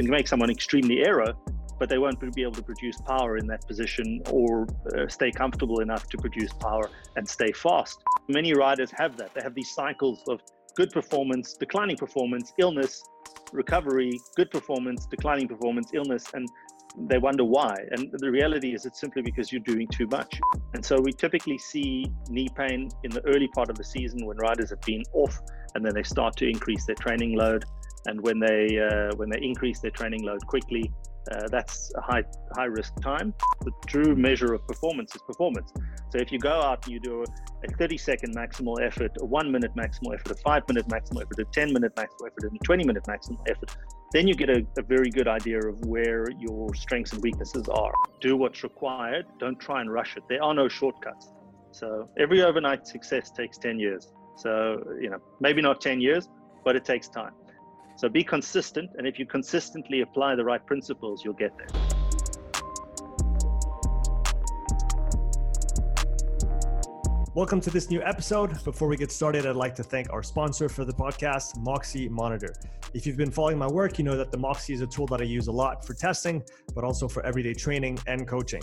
can make someone extremely aero, but they won't be able to produce power in that position or uh, stay comfortable enough to produce power and stay fast. Many riders have that. They have these cycles of good performance, declining performance, illness, recovery, good performance, declining performance, illness, and they wonder why. And the reality is it's simply because you're doing too much. And so we typically see knee pain in the early part of the season when riders have been off and then they start to increase their training load. And when they uh, when they increase their training load quickly, uh, that's a high high risk time. The true measure of performance is performance. So if you go out and you do a 30 second maximal effort, a one minute maximal effort, a five minute maximal effort, a 10 minute maximal effort, and a 20 minute maximal effort, then you get a, a very good idea of where your strengths and weaknesses are. Do what's required. Don't try and rush it. There are no shortcuts. So every overnight success takes 10 years. So, you know, maybe not 10 years, but it takes time. So be consistent, and if you consistently apply the right principles, you'll get there. Welcome to this new episode. Before we get started, I'd like to thank our sponsor for the podcast, Moxy Monitor. If you've been following my work, you know that the Moxy is a tool that I use a lot for testing, but also for everyday training and coaching.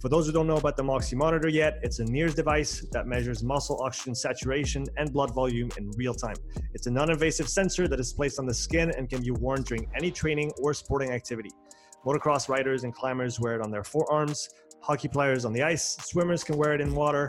For those who don't know about the Moxy monitor yet, it's a NIRS device that measures muscle oxygen saturation and blood volume in real time. It's a non invasive sensor that is placed on the skin and can be worn during any training or sporting activity. Motocross riders and climbers wear it on their forearms, hockey players on the ice, swimmers can wear it in water,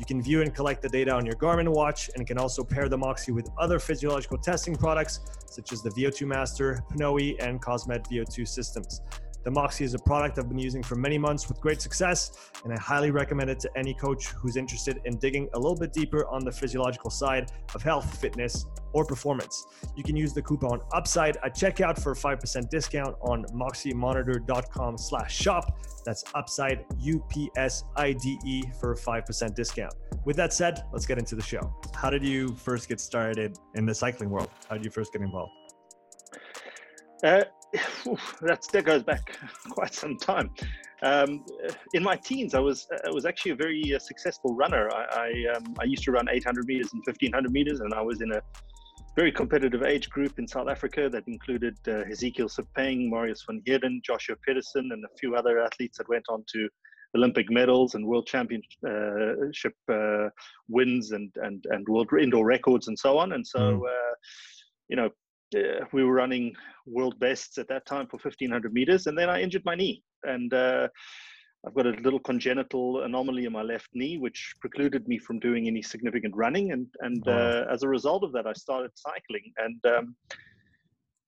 You can view and collect the data on your Garmin watch and can also pair the Moxy with other physiological testing products such as the VO2 Master, Pnoe, and Cosmed VO2 systems. The Moxy is a product I've been using for many months with great success, and I highly recommend it to any coach who's interested in digging a little bit deeper on the physiological side of health, fitness, or performance. You can use the coupon UPSIDE at checkout for a 5% discount on moxymonitor.com slash shop. That's UPSIDE, U-P-S-I-D-E for a 5% discount. With that said, let's get into the show. How did you first get started in the cycling world? How did you first get involved? Uh, that's, that goes back quite some time. Um, in my teens, I was I was actually a very uh, successful runner. I I, um, I, used to run 800 meters and 1500 meters, and I was in a very competitive age group in South Africa that included uh, Ezekiel Sepeng, Marius van Heerden, Joshua Pedersen, and a few other athletes that went on to Olympic medals and world championship uh, wins and, and, and world indoor records and so on. And so, mm. uh, you know, uh, we were running world bests at that time for 1500 meters and then i injured my knee. And uh, i've got a little congenital anomaly in my left knee which precluded me from doing any significant running. And and wow. uh, as a result of that i started cycling. And um,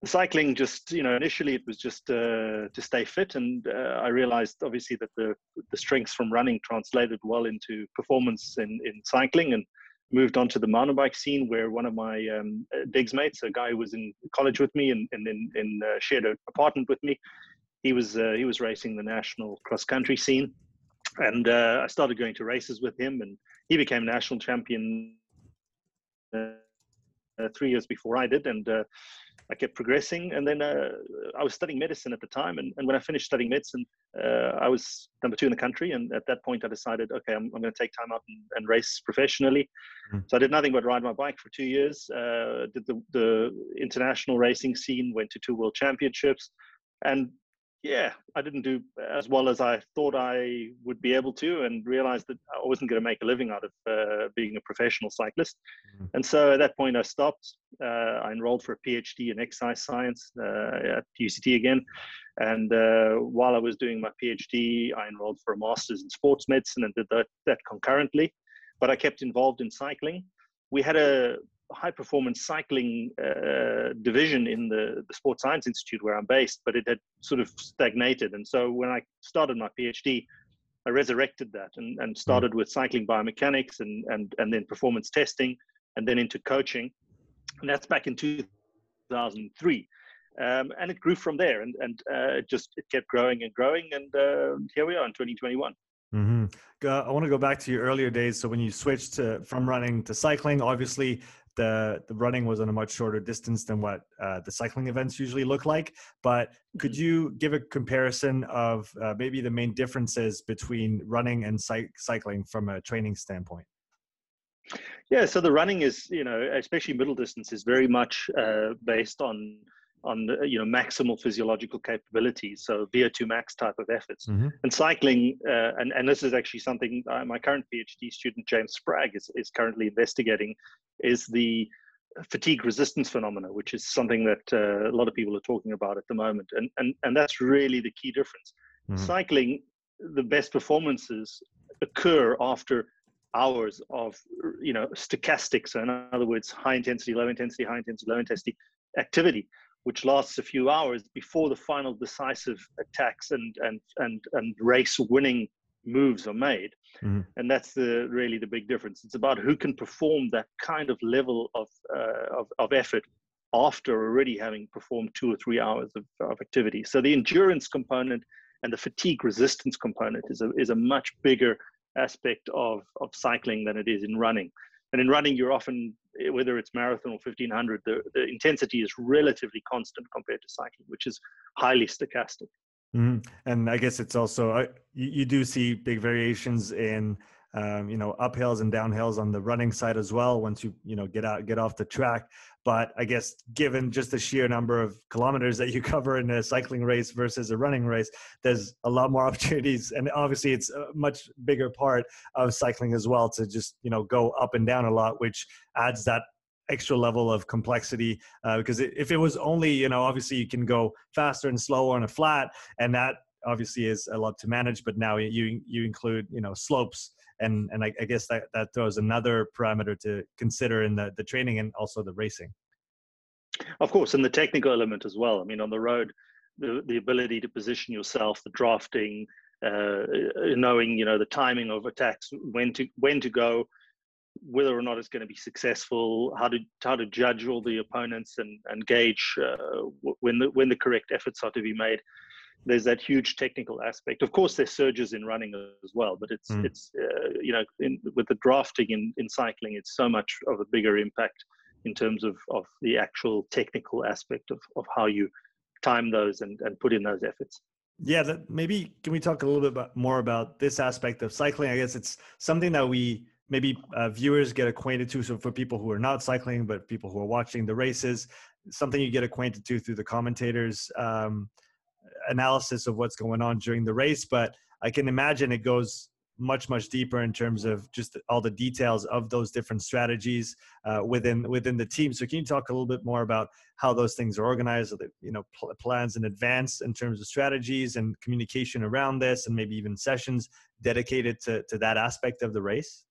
cycling just you know initially it was just uh, to stay fit. And uh, i realized obviously that the the strengths from running translated well into performance in in cycling. And moved on to the mountain bike scene where one of my um, uh, digs mates, a guy who was in college with me and, and in, uh, shared an apartment with me, he was uh, he was racing the national cross country scene, and uh, I started going to races with him, and he became national champion uh, three years before I did, and I kept progressing. And then uh, I was studying medicine at the time. And, and when I finished studying medicine, uh, I was number two in the country. And at that point, I decided, okay, I'm, I'm going to take time out and, and race professionally. Mm. So I did nothing but ride my bike for two years, uh, did the, the international racing scene, went to two world championships. And yeah, I didn't do as well as I thought I would be able to, and realized that I wasn't going to make a living out of uh, being a professional cyclist. Mm-hmm. And so at that point, I stopped. Uh, I enrolled for a PhD in exercise science uh, at UCT again. And uh, while I was doing my PhD, I enrolled for a master's in sports medicine and did that, that concurrently. But I kept involved in cycling. We had a high performance cycling uh, division in the, the Sports Science Institute where I'm based, but it had sort of stagnated. And so when I started my PhD, I resurrected that and, and started with cycling biomechanics and, and, and then performance testing and then into coaching. And that's back in 2003. Um, and it grew from there, and and uh, just it kept growing and growing, and uh, here we are in 2021. Mm-hmm. I want to go back to your earlier days. So when you switched to, from running to cycling, obviously the the running was on a much shorter distance than what uh, the cycling events usually look like. But could mm-hmm. you give a comparison of uh, maybe the main differences between running and cy- cycling from a training standpoint? Yeah, so the running is, you know, especially middle distance, is very much uh, based on on you know maximal physiological capabilities so vo2 max type of efforts mm-hmm. and cycling uh, and, and this is actually something uh, my current phd student james spragg is, is currently investigating is the fatigue resistance phenomena which is something that uh, a lot of people are talking about at the moment and and, and that's really the key difference mm-hmm. cycling the best performances occur after hours of you know stochastic so in other words high intensity low intensity high intensity low intensity activity which lasts a few hours before the final decisive attacks and and and and race winning moves are made. Mm-hmm. and that's the really the big difference. It's about who can perform that kind of level of uh, of, of effort after already having performed two or three hours of, of activity. So the endurance component and the fatigue resistance component is a, is a much bigger aspect of, of cycling than it is in running. And in running, you're often, whether it's marathon or 1500, the, the intensity is relatively constant compared to cycling, which is highly stochastic. Mm-hmm. And I guess it's also, uh, you, you do see big variations in um, you know uphills and downhills on the running side as well once you you know get out get off the track. But i guess given just the sheer number of kilometers that you cover in a cycling race versus a running race there's a lot more opportunities. And obviously it's a much bigger part of cycling as well to just you know go up and down a lot which adds that extra level of complexity uh, because if it was only you know obviously you can go faster and slower on a flat and that obviously is a lot to manage but now you you include you know slopes and and I, I, guess that that throws another parameter to consider in the the training and also the racing. Of course, and the technical element as well. I mean, on the road, the the ability to position yourself, the drafting, uh, knowing you know the timing of attacks, when to when to go, whether or not it's going to be successful, how to how to judge all the opponents and and gauge uh, when the when the correct efforts are to be made there's that huge technical aspect. Of course, there's surges in running as well, but it's mm. it's uh, you know in, with the drafting in, in cycling, it's so much of a bigger impact in terms of of the actual technical aspect of of how you time those and and put in those efforts. Yeah, that, maybe can we talk a little bit about, more about this aspect of cycling? I guess it's something that we maybe uh, viewers get acquainted to. So for people who are not cycling, but people who are watching the races, something you get acquainted to through the commentators. Um, analysis of what's going on during the race, but I can imagine it goes much much deeper in terms of just all the details of those different strategies uh, within within the team. So can you talk a little bit more about how those things are organized, the, you know, pl- plans in advance in terms of strategies and communication around this, and maybe even sessions dedicated to to that aspect of the race?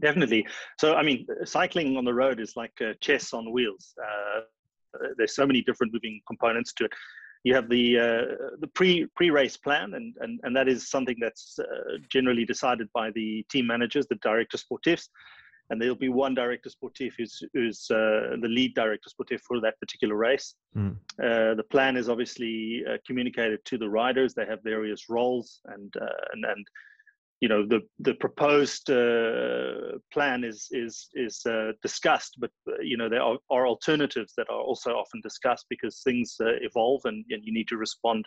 Definitely. So I mean, cycling on the road is like chess on wheels. Uh, there's so many different moving components to it you have the uh, the pre pre race plan, and and and that is something that's uh, generally decided by the team managers, the director sportifs, and there'll be one director sportif who's who's uh, the lead director sportif for that particular race. Mm. the plan is obviously uh, communicated to the riders. They have various roles, and uh, and and you know the the proposed uh, plan is is is uh, discussed, but uh, you know there are, are, alternatives that are also often discussed because things uh, evolve and, and you need to respond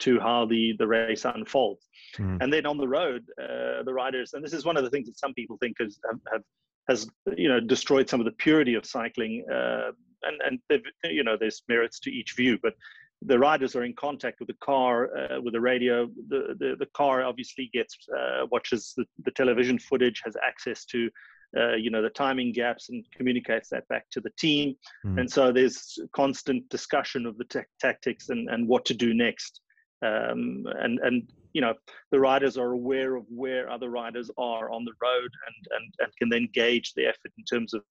to how the the race unfolds. Mm. And then on the road, uh, the riders, and this is one of the things that some people think has have, have has you know destroyed some of the purity of cycling. Uh, and and you know there's merits to each view, but the riders are in contact with the car uh, with the radio. The, the, the car obviously gets uh, watches the, the, television footage has access to uh, you know the timing gaps and communicates that back to the team. Mm. and so there's constant discussion of the t- tactics and, and what to do next. Um, and and you know the riders are aware of where other riders are on the road and and, and can then gauge the effort in terms of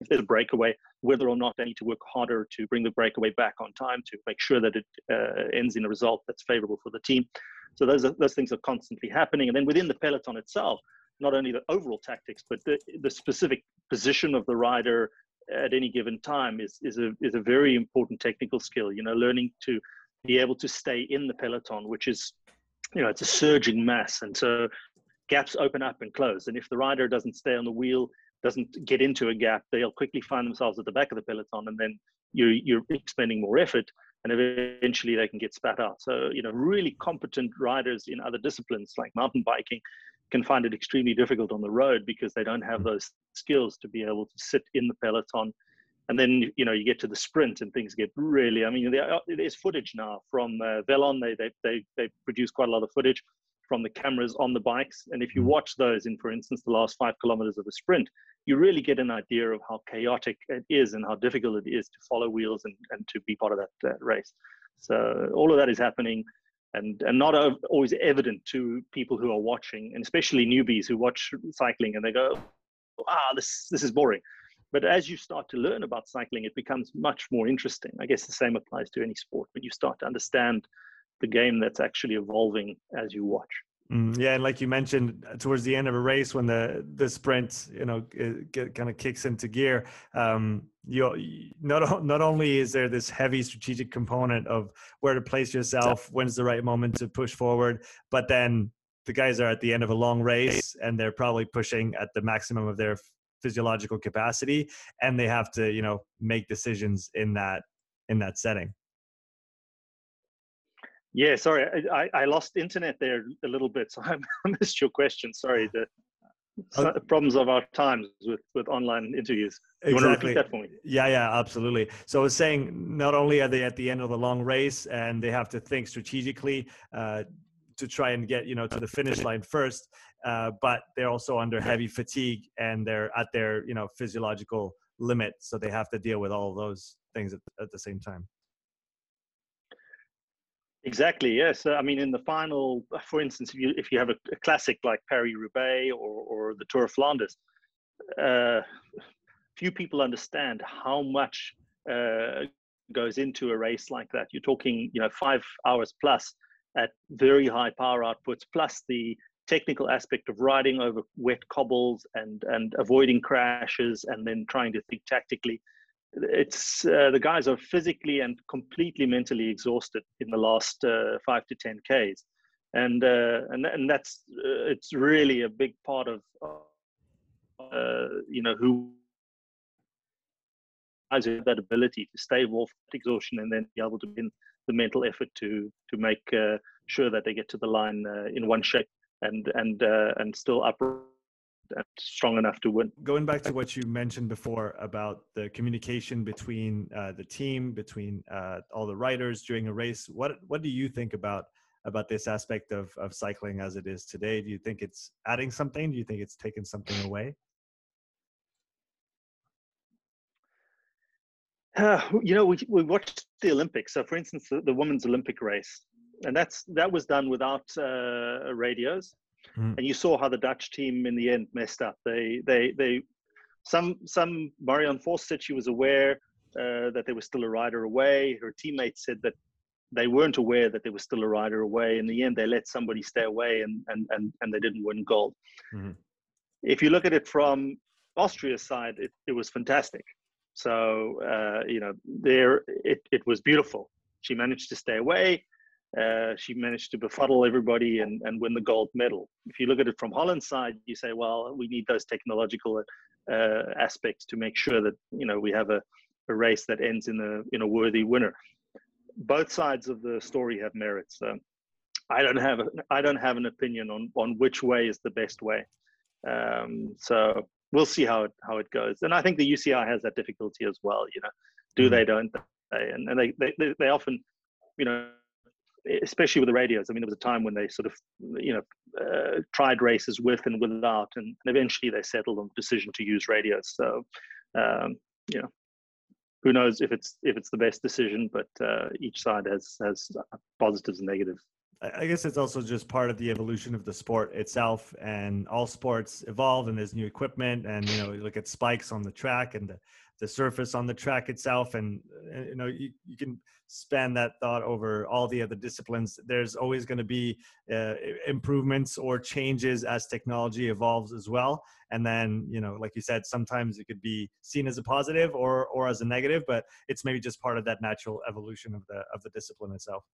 if there's a breakaway, whether or not they need to work harder to bring the breakaway back on time to make sure that it uh, ends in a result that's favorable for the team. So those are, those things are constantly happening, and then within the peloton itself, not only the overall tactics, but the, the specific position of the rider at any given time is is a is a very important technical skill. You know, learning to be able to stay in the peloton, which is, you know, it's a surging mass, and so gaps open up and close. And if the rider doesn't stay on the wheel, doesn't get into a gap, they'll quickly find themselves at the back of the peloton, and then you're you're expending more effort, and eventually they can get spat out. So you know, really competent riders in other disciplines like mountain biking can find it extremely difficult on the road because they don't have those skills to be able to sit in the peloton. And then you know you get to the sprint and things get really. I mean, there, there's footage now from uh, Velon. They, they they they produce quite a lot of footage from the cameras on the bikes. And if you mm-hmm. watch those in, for instance, the last five kilometers of a sprint, you really get an idea of how chaotic it is and how difficult it is to follow wheels and, and to be part of that uh, race. So all of that is happening and, and not always evident to people who are watching, and especially newbies who watch cycling and they go, ah, this, this is boring. But as you start to learn about cycling, it becomes much more interesting. I guess the same applies to any sport. When you start to understand the game that's actually evolving as you watch. Mm, yeah, and like you mentioned, uh, towards the end of a race, when the the sprint, you know, get, kind of kicks into gear, um, you not not only is there this heavy strategic component of where to place yourself, when's the right moment to push forward, but then the guys are at the end of a long race and they're probably pushing at the maximum of their physiological capacity, and they have to, you know, make decisions in that in that setting. Yeah, sorry, I, I lost internet there a little bit, so I missed your question. Sorry, the uh, problems of our times with with online interviews. You exactly. that for me? Yeah, yeah, absolutely. So I was saying, not only are they at the end of the long race and they have to think strategically uh, to try and get you know to the finish line first, uh, but they're also under heavy fatigue and they're at their you know physiological limit, so they have to deal with all of those things at, at the same time. Exactly. Yes. I mean, in the final, for instance, if you if you have a, a classic like Paris Roubaix or or the Tour of Flanders, uh, few people understand how much uh, goes into a race like that. You're talking, you know, five hours plus at very high power outputs, plus the technical aspect of riding over wet cobbles and and avoiding crashes, and then trying to think tactically it's uh, the guys are physically and completely mentally exhausted in the last uh, five to ten k's, and uh, and and that's uh, it's really a big part of uh, you know who has that ability to stave off exhaustion and then be able to win the mental effort to to make uh, sure that they get to the line in one shape and and and still upright strong enough to win. Going back to what you mentioned before about the communication between uh, the team, between uh, all the riders during a race, what what do you think about about this aspect of of cycling as it is today? Do you think it's adding something? Do you think it's taking something away? Uh, you know, we we watched the Olympics. So, for instance, the, the women's Olympic race, and that's that was done without uh, radios Mm. And you saw how the Dutch team in the end messed up. They they they some some Marianne Vos said she was aware uh, that there was still a rider away. Her teammates said that they weren't aware that there was still a rider away. In the end, they let somebody stay away and and and, and they didn't win gold. Mm. If you look at it from Austria's side, it, it was fantastic. So uh, you know, there it, it was beautiful. She managed to stay away uh, she managed to befuddle everybody and, and win the gold medal. If you look at it from Holland's side, you say, well, we need those technological uh, aspects to make sure that you know we have a, a race that ends in a in a worthy winner. Both sides of the story have merits. So I don't have a, I don't have an opinion on on which way is the best way. Um, so we'll see how it how it goes. And I think the UCI has that difficulty as well. You know, do mm-hmm. they, don't they? And, and they, they they often, you know especially with the radios. I mean, there was a time when they sort of, you know, uh, tried races with and without, and, and, eventually they settled on the decision to use radios. So, um, you know, who knows if it's if it's the best decision, but uh, each side has has positives and negatives. I guess it's also just part of the evolution of the sport itself, and all sports evolve, and there's new equipment, and you know, you look at spikes on the track, and the, the surface on the track itself and uh, you know you, you can span that thought over all the other disciplines there's always going to be uh, improvements or changes as technology evolves as well and then you know like you said sometimes it could be seen as a positive or or as a negative but it's maybe just part of that natural evolution of the of the discipline itself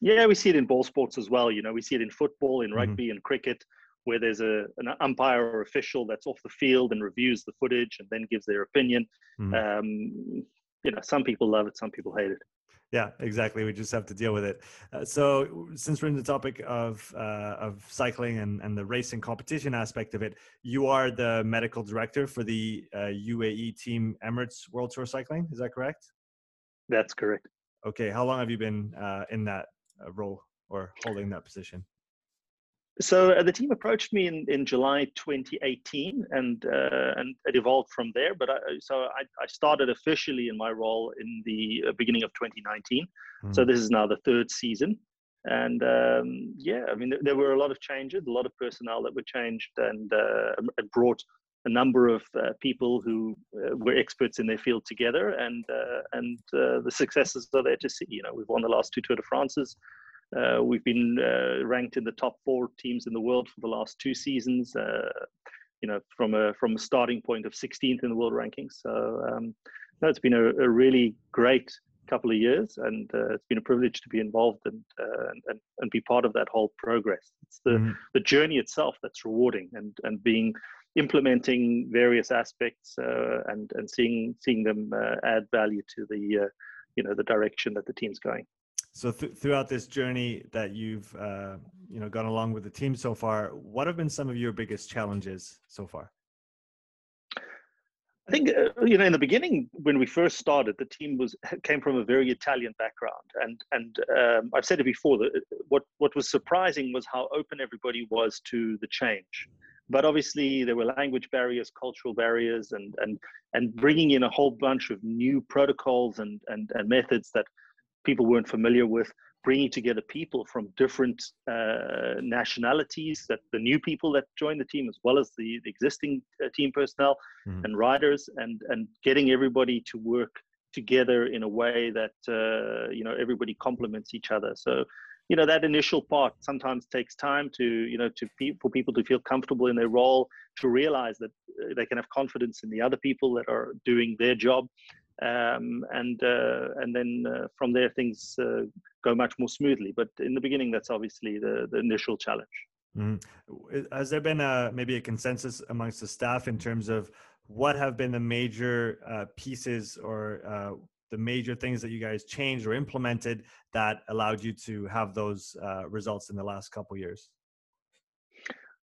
yeah we see it in ball sports as well you know we see it in football in mm-hmm. rugby mm-hmm. and cricket where there's a an umpire or official that's off the field and reviews the footage and then gives their opinion. Mm-hmm. Um, you know, some people love it, some people hate it. Yeah, exactly. We just have to deal with it. Uh, so, since we're in the topic of uh, of cycling and, and the racing competition aspect of it, you are the medical director for the uh, UAE team Emirates World Tour Cycling. Is that correct? That's correct. Okay. How long have you been uh, in that uh, role or holding that position? So uh, the team approached me in, in July 2018, and uh, and it evolved from there. But I, so I, I started officially in my role in the uh, beginning of 2019. Mm. So this is now the third season, and um, yeah, I mean there, there, were a lot of changes, a lot of personnel that were changed, and uh, it brought a number of uh, people who uh, were experts in their field together, and and the successes are there to see. You know, we've won the last two Tour de France's. Uh, we've been uh, ranked in the top four teams in the world for the last two seasons. Uh, you know, from a from a starting point of 16th in the world rankings. So um, no, it's been a, a, really great couple of years, and uh, it's been a privilege to be involved and, uh, and and be part of that whole progress. It's the mm-hmm. the journey itself that's rewarding, and and being implementing various aspects uh, and and seeing seeing them add value to the you know the direction that the team's going so th- throughout this journey that you've uh, you know gone along with the team so far what have been some of your biggest challenges so far? I think uh, you know in the beginning when we first started the team was came from a very italian background. And and um, i've said it before that uh, what what was surprising was how open everybody was to the change. But obviously there were language barriers cultural barriers and and and bringing in a whole bunch of new protocols and and, and methods that people weren't familiar with bringing together people from different uh, nationalities that the new people that joined the team as well as the, the existing uh, team personnel mm. and riders and and getting everybody to work together in a way that uh, you know everybody complements each other so you know that initial part sometimes takes time to you know to pe- for people to feel comfortable in their role to realize that uh, they can have confidence in the other people that are doing their job um, and uh, and then uh, from there things uh, go much more smoothly. But in the beginning, that's obviously the the initial challenge. mm Has there been a maybe a consensus amongst the staff in terms of what have been the major uh, pieces or uh, the major things that you guys changed or implemented that allowed you to have those uh, results in the last couple years?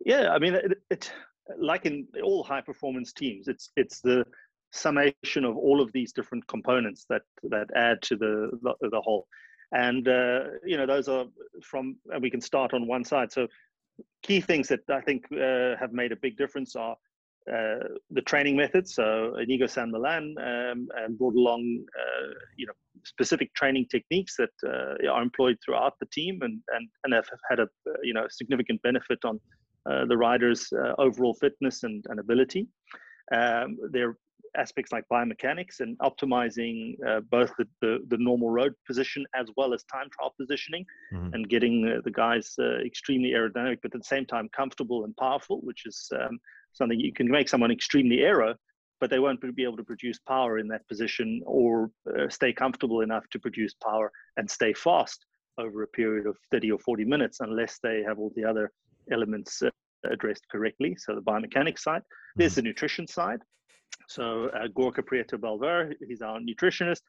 Yeah, I mean, it, it, like in all high performance teams, it's it's the summation of all of these different components that that add to the the, the whole. And uh, you know those are from and we can start on one side. So key things that i think uh, have made a big difference are uh, the training methods. So inigo san millán um, and brought along uh, you know specific training techniques that uh, are employed throughout the team and and, and have had a you know significant benefit on uh, the riders overall fitness and, and ability. Um, they're aspects like biomechanics and optimizing uh, both the, the, the, normal road position as well as time trial positioning mm-hmm. and getting uh, the guys uh, extremely aerodynamic, but at the same time comfortable and powerful, which is um, something you can make someone extremely aero, but they won't be able to produce power in that position or uh, stay comfortable enough to produce power and stay fast over a period of 30 or 40 minutes unless they have all the other elements uh, addressed correctly. So the biomechanics side, there's mm-hmm. the nutrition side. So uh, Gorka Prieto Bellver, he's our nutritionist.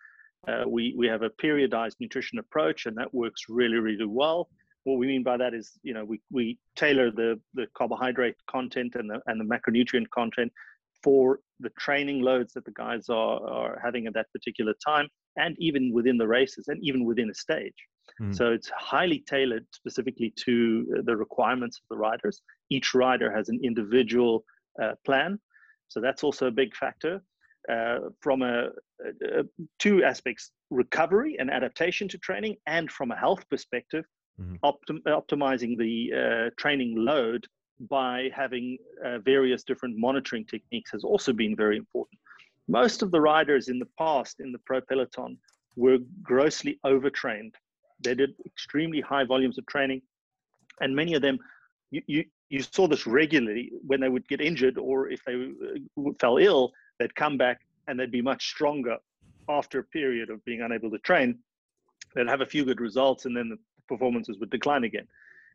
Uh, we, we have a periodized nutrition approach and that works really, really well. What we mean by that is, you know, we, we tailor the, the carbohydrate content and the, and the macronutrient content for the training loads that the guys are, are having at that particular time and even within the races and even within a stage. Mm. So it's highly tailored specifically to the requirements of the riders. Each rider has an individual uh, plan so that's also a big factor. Uh, from a, a, two aspects recovery and adaptation to training and from a health perspective mm-hmm. optim- optimizing the uh, training load by having uh, various different monitoring techniques has also been very important most of the riders in the past in the pro peloton were grossly overtrained. They did extremely high volumes of training, and many of them, you, you, you saw this regularly when they would get injured or if they uh, fell ill, they'd come back and they'd be much stronger after a period of being unable to train. They'd have a few good results and then the performances would decline again.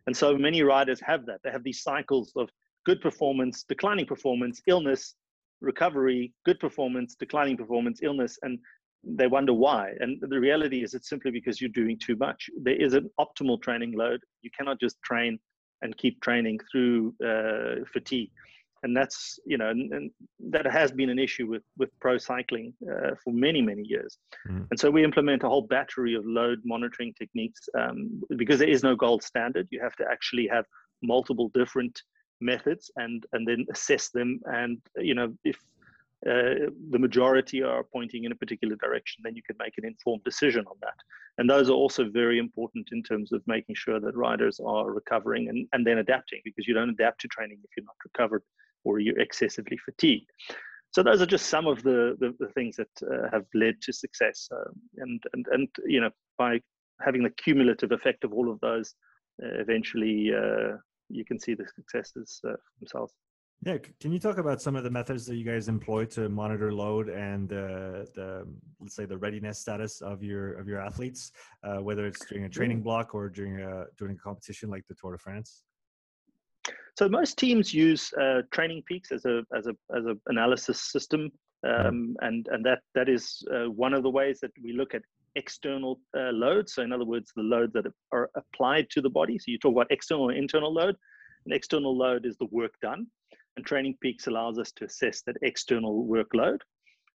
And so many riders have that. They have these cycles of good performance, declining performance, illness, recovery, good performance, declining performance, illness, and they wonder why. And the reality is it's simply because you're doing too much. There is an optimal training load. You cannot just train and keep training through uh, fatigue. And that's, you know, and, and, that has been an issue with, with pro cycling uh, for many, many years. Mm. And so we implement a whole battery of load monitoring techniques um, because there is no gold standard. You have to actually have multiple different methods and and then assess them and you know if uh, the majority are pointing in a particular direction, then you can make an informed decision on that. And those are also very important in terms of making sure that riders are recovering and, and then adapting because you don't adapt to training if you're not recovered or you're excessively fatigued. So those are just some of the, the, the things that uh, have led to success. Uh, and, and, and, you know, by having the cumulative effect of all of those, uh, eventually uh, you can see the successes uh, themselves. Yeah, can you talk about some of the methods that you guys employ to monitor load and uh, the let's say the readiness status of your of your athletes, uh, whether it's during a training block or during a during a competition like the Tour de France? So most teams use uh, Training Peaks as a as a as an analysis system, um, and and that that is uh, one of the ways that we look at external uh, loads. So in other words, the loads that are applied to the body. So you talk about external and internal load. An external load is the work done and Training Peaks allows us to assess that external workload.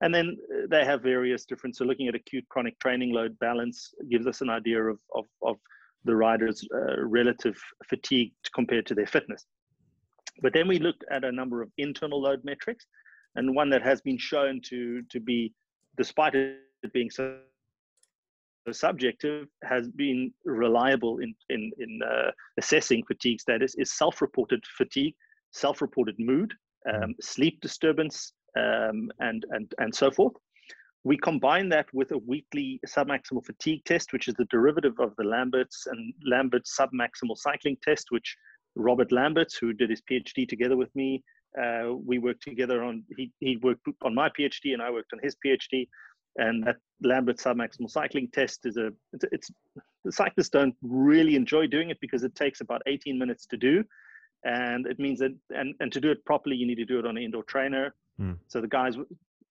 And then uh, they have various different, so looking at acute chronic training load balance gives us an idea of, of, of the rider's uh, relative fatigue compared to their fitness. But then we looked at a number of internal load metrics, and one that has been shown to, to be, despite it being so subjective, has been reliable in, in, in uh, assessing fatigue status is self-reported fatigue self-reported mood, mm-hmm. um, sleep disturbance, um, and, and, and so forth. We combine that with a weekly submaximal fatigue test, which is the derivative of the Lamberts and Lambert's submaximal cycling test, which Robert Lamberts, who did his PhD together with me, uh, we worked together on, he, he worked on my PhD and I worked on his PhD. And that Lambert submaximal cycling test is a, it's, it's the cyclists don't really enjoy doing it because it takes about 18 minutes to do and it means that and, and to do it properly you need to do it on an indoor trainer. Mm. so the guys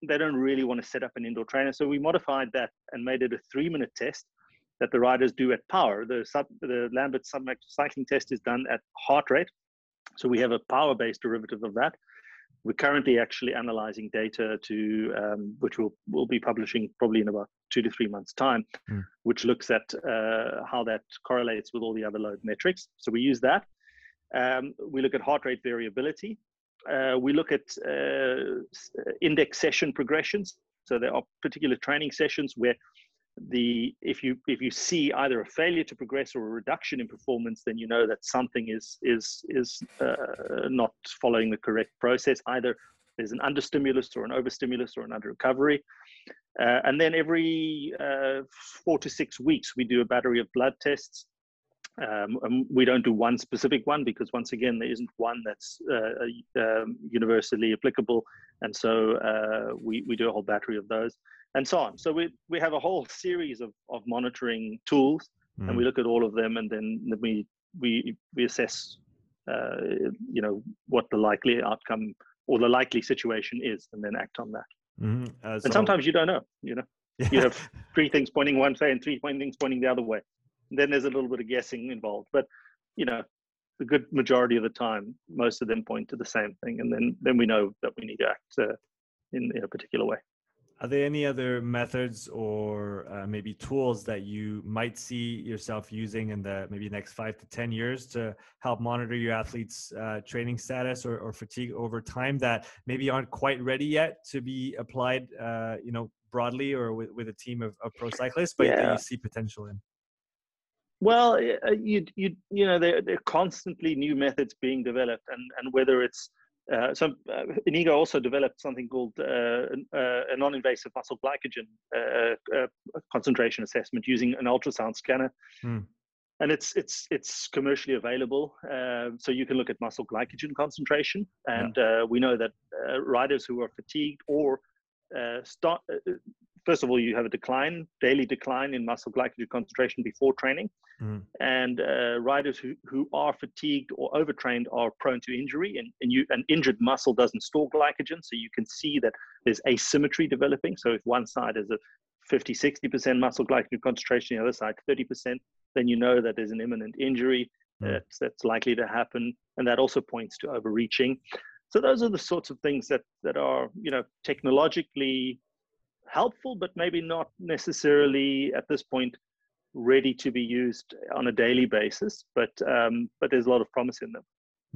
they don't really want to set up an indoor trainer. So we modified that and made it a three minute test that the riders do at power. The sub the lambert sub cycling test is done at heart rate. So we have a power based derivative of that. We're currently actually analyzing data to um, which we'll, we'll be publishing probably in about two to three months time mm. which looks at uh, how that correlates with all the other load metrics. So we use that um, we look at heart rate variability. Uh, we look at uh, index session progressions. So there are particular training sessions where the if you if you see either a failure to progress or a reduction in performance, then you know that something is is is uh, not following the correct process. Either there's an understimulus or an overstimulus or an under recovery. Uh, and then every uh, four to six weeks, we do a battery of blood tests um, we don't do one specific one because once again there isn't one that's uh, um, universally applicable and so uh, we, we do a whole battery of those and so on so we, we have a whole series of, of monitoring tools mm. and we mm. look at all of them and then we we, we assess uh, you know what the likely outcome or the likely situation is and then act on that mm-hmm. Uh, so, and sometimes you don't know you know yeah. you have three things pointing one way and three things pointing the other way then there's a little bit of guessing involved. But you know, the good majority of the time, most of them point to the same thing, and then then we know that we need to act uh, in, in a particular way. Are there any other methods or uh, maybe tools that you might see yourself using in the maybe next five to 10 years to help monitor your athletes' uh, training status or, or, fatigue over time that maybe aren't quite ready yet to be applied, uh, you know, broadly or with, with a team of, of pro cyclists, but yeah. you see potential in? Well, uh, you you you know there there are constantly new methods being developed, and and whether it's uh, so uh, Inigo also developed something called uh, uh a non-invasive muscle glycogen uh, concentration assessment using an ultrasound scanner. Mm. And it's it's it's commercially available, so you can look at muscle glycogen concentration. And yeah. we know that riders who are fatigued or start first of all, you have a decline, daily decline in muscle glycogen concentration before training. Mm. And uh, riders who, who are fatigued or overtrained are prone to injury. And, and you, an injured muscle doesn't store glycogen. So you can see that there's asymmetry developing. So if one side is a 50, 60% muscle glycogen concentration, the other side 30%, then you know that there's an imminent injury mm. that's, that's likely to happen. And that also points to overreaching. So those are the sorts of things that, that are, you know, technologically helpful, but maybe not necessarily at this point ready to be used on a daily basis. But um, but there's a lot of promise in them,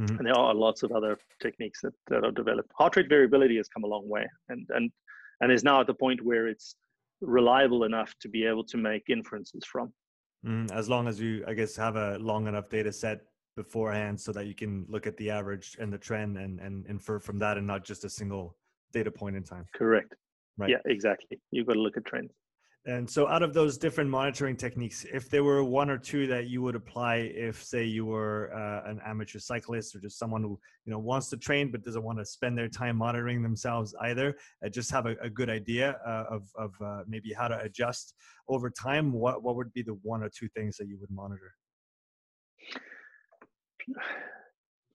mm-hmm. and there are lots of other techniques that, that are developed. Heart rate variability has come a long way, and and and is now at the point where it's reliable enough to be able to make inferences from. Mm, as long as you, I guess, have a long enough data set beforehand so that you can look at the average and the trend and, and infer from that and not just a single data point in time. Correct. Right. Yeah, exactly. You've got to look at trends. And so, out of those different monitoring techniques, if there were one or two that you would apply, if say you were uh, an amateur cyclist or just someone who you know wants to train but doesn't want to spend their time monitoring themselves either, uh, just have a, a good idea uh, of of uh, maybe how to adjust over time. What what would be the one or two things that you would monitor?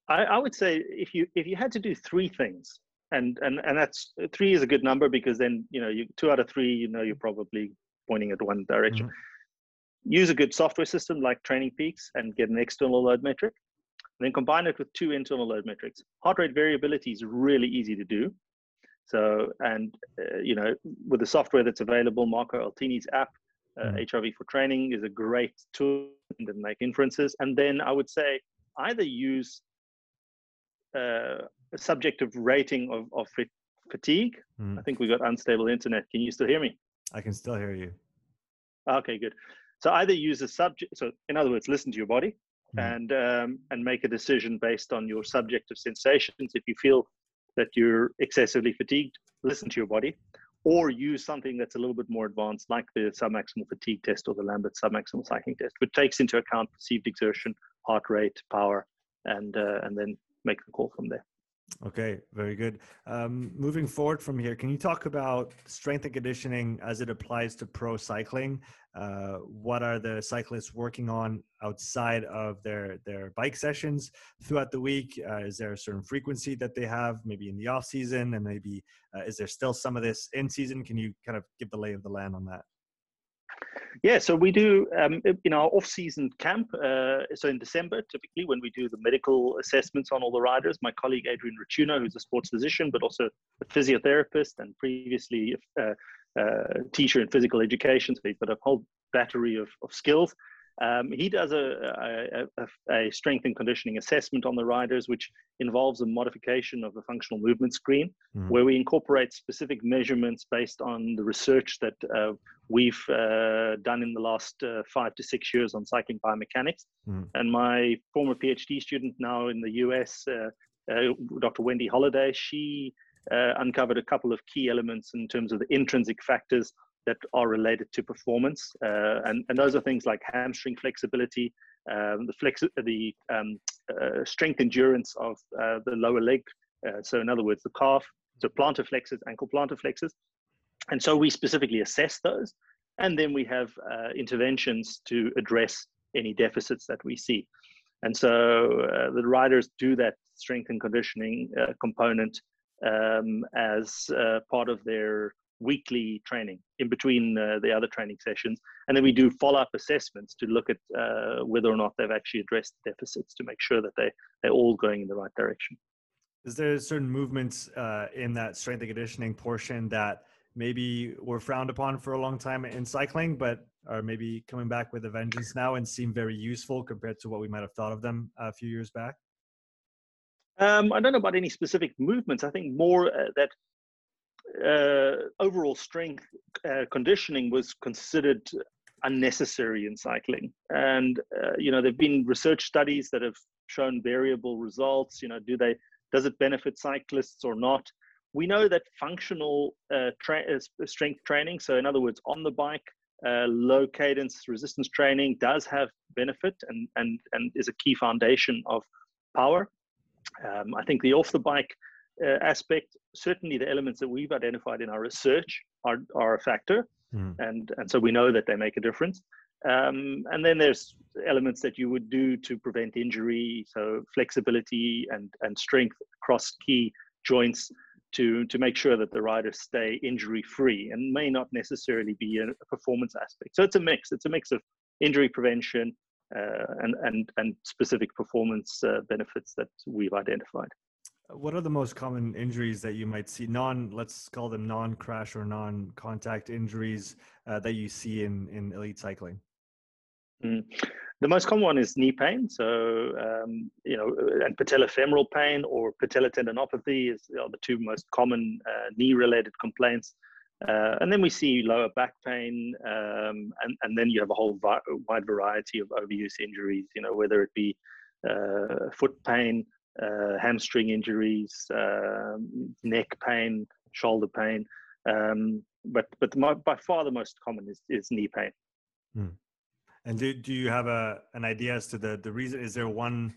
I, I would say if you if you had to do three things, and and and that's three is a good number because then you know you two out of three you know you're probably pointing at one direction. Mm-hmm. use a good software system like training peaks and get an external load metric. And then combine it with two internal load metrics. Heart rate variability is really easy to do. So and uh, you know with the software that's available marco altini's app uh, mm-hmm. HRV4Training is a great tool to make inferences. And then i would say either use uh, a subjective rating of, of fatigue. Mm. I think we got unstable internet. Can you still hear me? I can still hear you. Okay, good. So either use a subject. So in other words, listen to your body mm. and um, and make a decision based on your subjective sensations. If you feel that you're excessively fatigued, listen to your body, or use something that's a little bit more advanced, like the submaximal fatigue test or the Lambert submaximal cycling test, which takes into account perceived exertion, heart rate, power, and uh, and then make the call from there. Okay, very good. Um, moving forward from here, can you talk about strength and conditioning as it applies to pro cycling? Uh, what are the cyclists working on outside of their their bike sessions throughout the week? Uh, is there a certain frequency that they have, maybe in the off season, and maybe uh, is there still some of this in season? Can you kind of give the lay of the land on that? Yeah, so we do um, in our off-season camp. Uh, so in December, typically when we do the medical assessments on all the riders, my colleague Adrian Rotunno, who's a sports physician but also a physiotherapist and previously a, a teacher in physical education, so he's got a whole battery of, of skills. Um, he does a, a, a, strength and conditioning assessment on the riders, which involves a modification of the functional movement screen, mm. where we incorporate specific measurements based on the research that uh, we've uh, done in the last uh, five to six years on cycling biomechanics. Mm. And my former PhD student now in the US, uh, uh, Dr. Wendy Holliday, she uh, uncovered a couple of key elements in terms of the intrinsic factors that are related to performance. Uh, and, and those are things like hamstring flexibility, um, the, the um, uh, strength endurance of uh, the lower leg. Uh, so, in other words, the calf, so plantar flexors, ankle plantar flexors. And so we specifically assess those. And then we have uh, interventions to address any deficits that we see. And so uh, the riders do that strength and conditioning component um, as part of their weekly training in between uh, the other training sessions. And then we do follow up assessments to look at uh, whether or not they've actually addressed the deficits to make sure that they, they're all going in the right direction. Is there certain movements uh, in that strength and conditioning portion that maybe were frowned upon for a long time in cycling, but are maybe coming back with a vengeance now and seem very useful compared to what we might have thought of them a few years back? Um, I don't know about any specific movements. I think more uh, that overall strength uh, conditioning was considered unnecessary in cycling. And uh, you know, there've been research studies that have shown variable results. You know, do they Does it benefit cyclists or not? We know that functional uh, tra- uh, strength training, so in other words, on the bike, uh, low cadence resistance training does have benefit and, and, and is a key foundation of power. Um, I think the off the bike uh, aspect, certainly the elements that we've identified in our research are, are a factor. Mm. And, and so we know that they make a difference. Um, and then there's elements that you would do to prevent injury, so flexibility and, and strength across key joints to, to make sure that the riders stay injury free and may not necessarily be a, performance aspect. So it's a mix. It's a mix of injury prevention uh, and, and, and specific performance uh, benefits that we've identified. What are the most common injuries that you might see? Non, let's call them non-crash or non-contact injuries uh, that you see in in elite cycling. Mm. The most common one is knee pain. So, um, you know, and patellofemoral pain or patellar tendinopathy is are the two most common uh, knee-related complaints. Uh, and then we see lower back pain, um, and, and then you have a whole vi- wide variety of overuse injuries, you know, whether it be uh, foot pain, uh, hamstring injuries, um, neck pain, shoulder pain. Um, but but my, by far the most common is, is knee pain. Hmm. And do, do you have a an idea as to the the reason? Is there one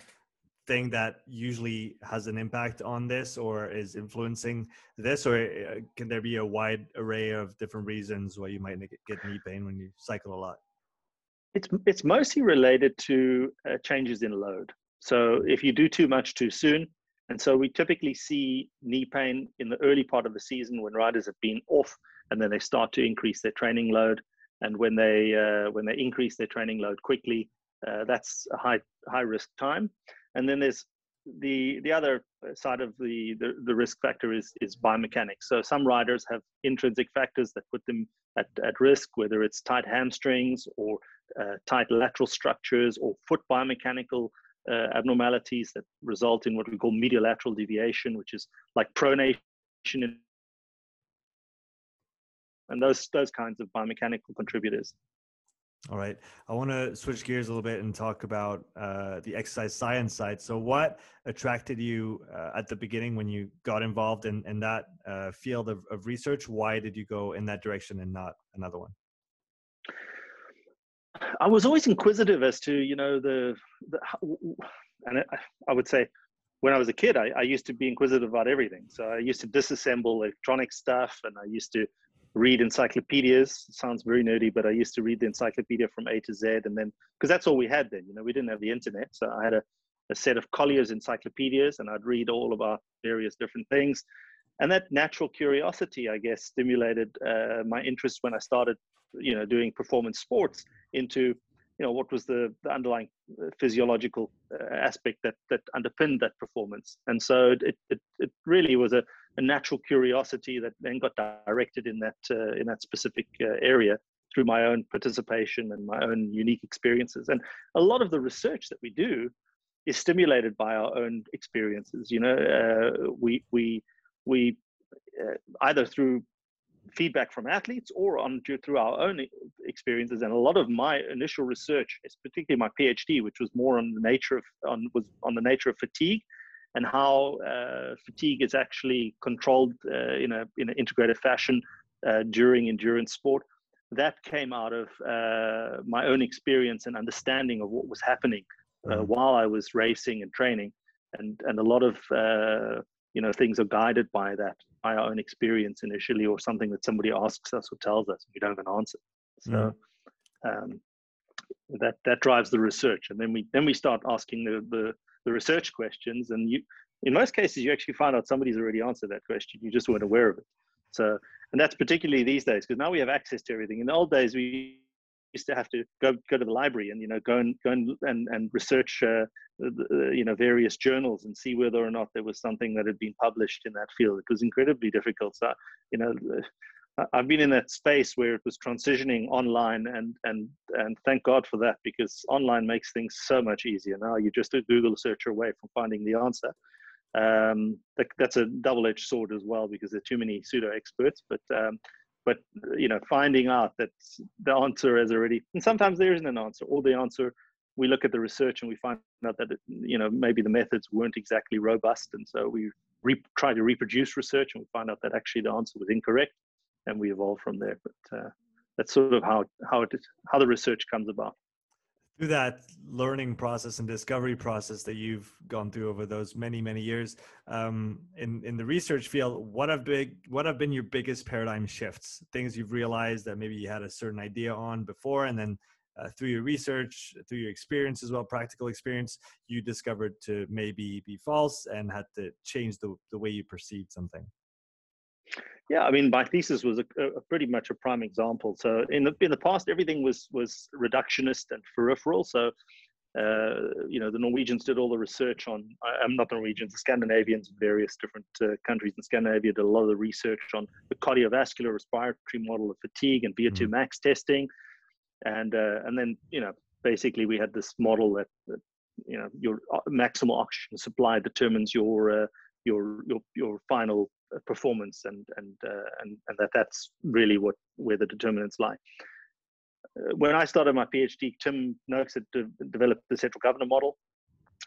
thing that usually has an impact on this or is influencing this, or uh, can there be a wide array of different reasons why you might get knee pain when you cycle a lot? It's it's mostly related to uh, changes in load. So if you do too much too soon, and so we typically see knee pain in the early part of the season when riders have been off, and then they start to increase their training load and when they uh, when they increase their training load quickly, uh, that's a high high risk time. And then there's the the other side of the, the, the risk factor is is biomechanics. So some riders have intrinsic factors that put them at, at risk, whether it's tight hamstrings or uh, tight lateral structures or foot biomechanical abnormalities that result in what we call medial lateral deviation, which is like pronation and those those kinds of biomechanical contributors. All right, I want to switch gears a little bit and talk about uh, the exercise science side. So, what attracted you uh, at the beginning when you got involved in, in that uh, field of, of research? Why did you go in that direction and not another one? I was always inquisitive as to you know the, the and I, I would say when I was a kid, I, I, used to be inquisitive about everything. So I used to disassemble electronic stuff, and I used to read encyclopedias. It sounds very nerdy, but I used to read the encyclopedia from A to Z, and then because that's all we had then. You know, we didn't have the internet, so I had a, a set of Collier's encyclopedias, and I'd read all about various different things. And that natural curiosity, I guess, stimulated uh, my interest when I started, you know, doing performance sports into you know what was the, the underlying uh, physiological uh, aspect that that underpinned that performance. And so it it, it really was a, a natural curiosity that then got directed in that uh, in that specific uh, area through my own participation and my own unique experiences. And a lot of the research that we do is stimulated by our own experiences you know uh, we we we uh, either through feedback from athletes or on through our own experiences. And a lot of my initial research is particularly my phd which was more on the nature of on was on the nature of fatigue and how uh, fatigue is actually controlled uh, in a in an integrated fashion uh, during endurance sport. That came out of uh, my own experience and understanding of what was happening uh, mm-hmm. while i was racing and training. And and a lot of uh, you know things are guided by that by our own experience initially or something that somebody asks us or tells us we don't have an answer. So mm. um, that that drives the research and then we then we start asking the the, the research questions and you in most cases you actually find out somebody's already answered that question you just weren't aware of it. So and that's particularly these days because now we have access to everything. In the old days we used to have to go go to the library and you know go and go and and, and research uh, the, you know various journals and see whether or not there was something that had been published in that field. It was incredibly difficult. So you know. I've been in that space where it was transitioning online, and and and thank God for that because online makes things so much easier. Now you just a Google search away from finding the answer. Um, that, that's a double-edged sword as well because there are too many pseudo experts. But um, but you know finding out that the answer is already and sometimes there isn't an answer. Or the answer we look at the research and we find out that it, you know maybe the methods weren't exactly robust, and so we re- try to reproduce research and we find out that actually the answer was incorrect, and we evolve from there. But uh, that's sort of how how it how the research comes about through that learning process and discovery process that you've gone through over those many many years um, in in the research field what have big what have been your biggest paradigm shifts? Things you've realized that maybe you had a certain idea on before and then uh, through your research through your experience as well practical experience you discovered to maybe be false and had to change the, the way you perceived something yeah, I mean, my thesis was a, a, pretty much a prime example. So in the in the past, everything was was reductionist and peripheral. So uh, you know, the Norwegians did all the research on. I'm not the Norwegians, the Scandinavians, in various different uh, countries in Scandinavia did a lot of the research on the cardiovascular respiratory model of fatigue and VO2 mm-hmm. max testing, and uh, and then you know, basically we had this model that, that you know your uh, maximal oxygen supply determines your uh, your your your final uh, performance and and uh, and and that that's really what where the determinants lie. Uh, when I started my PhD, Tim Noakes had de- developed the central governor model,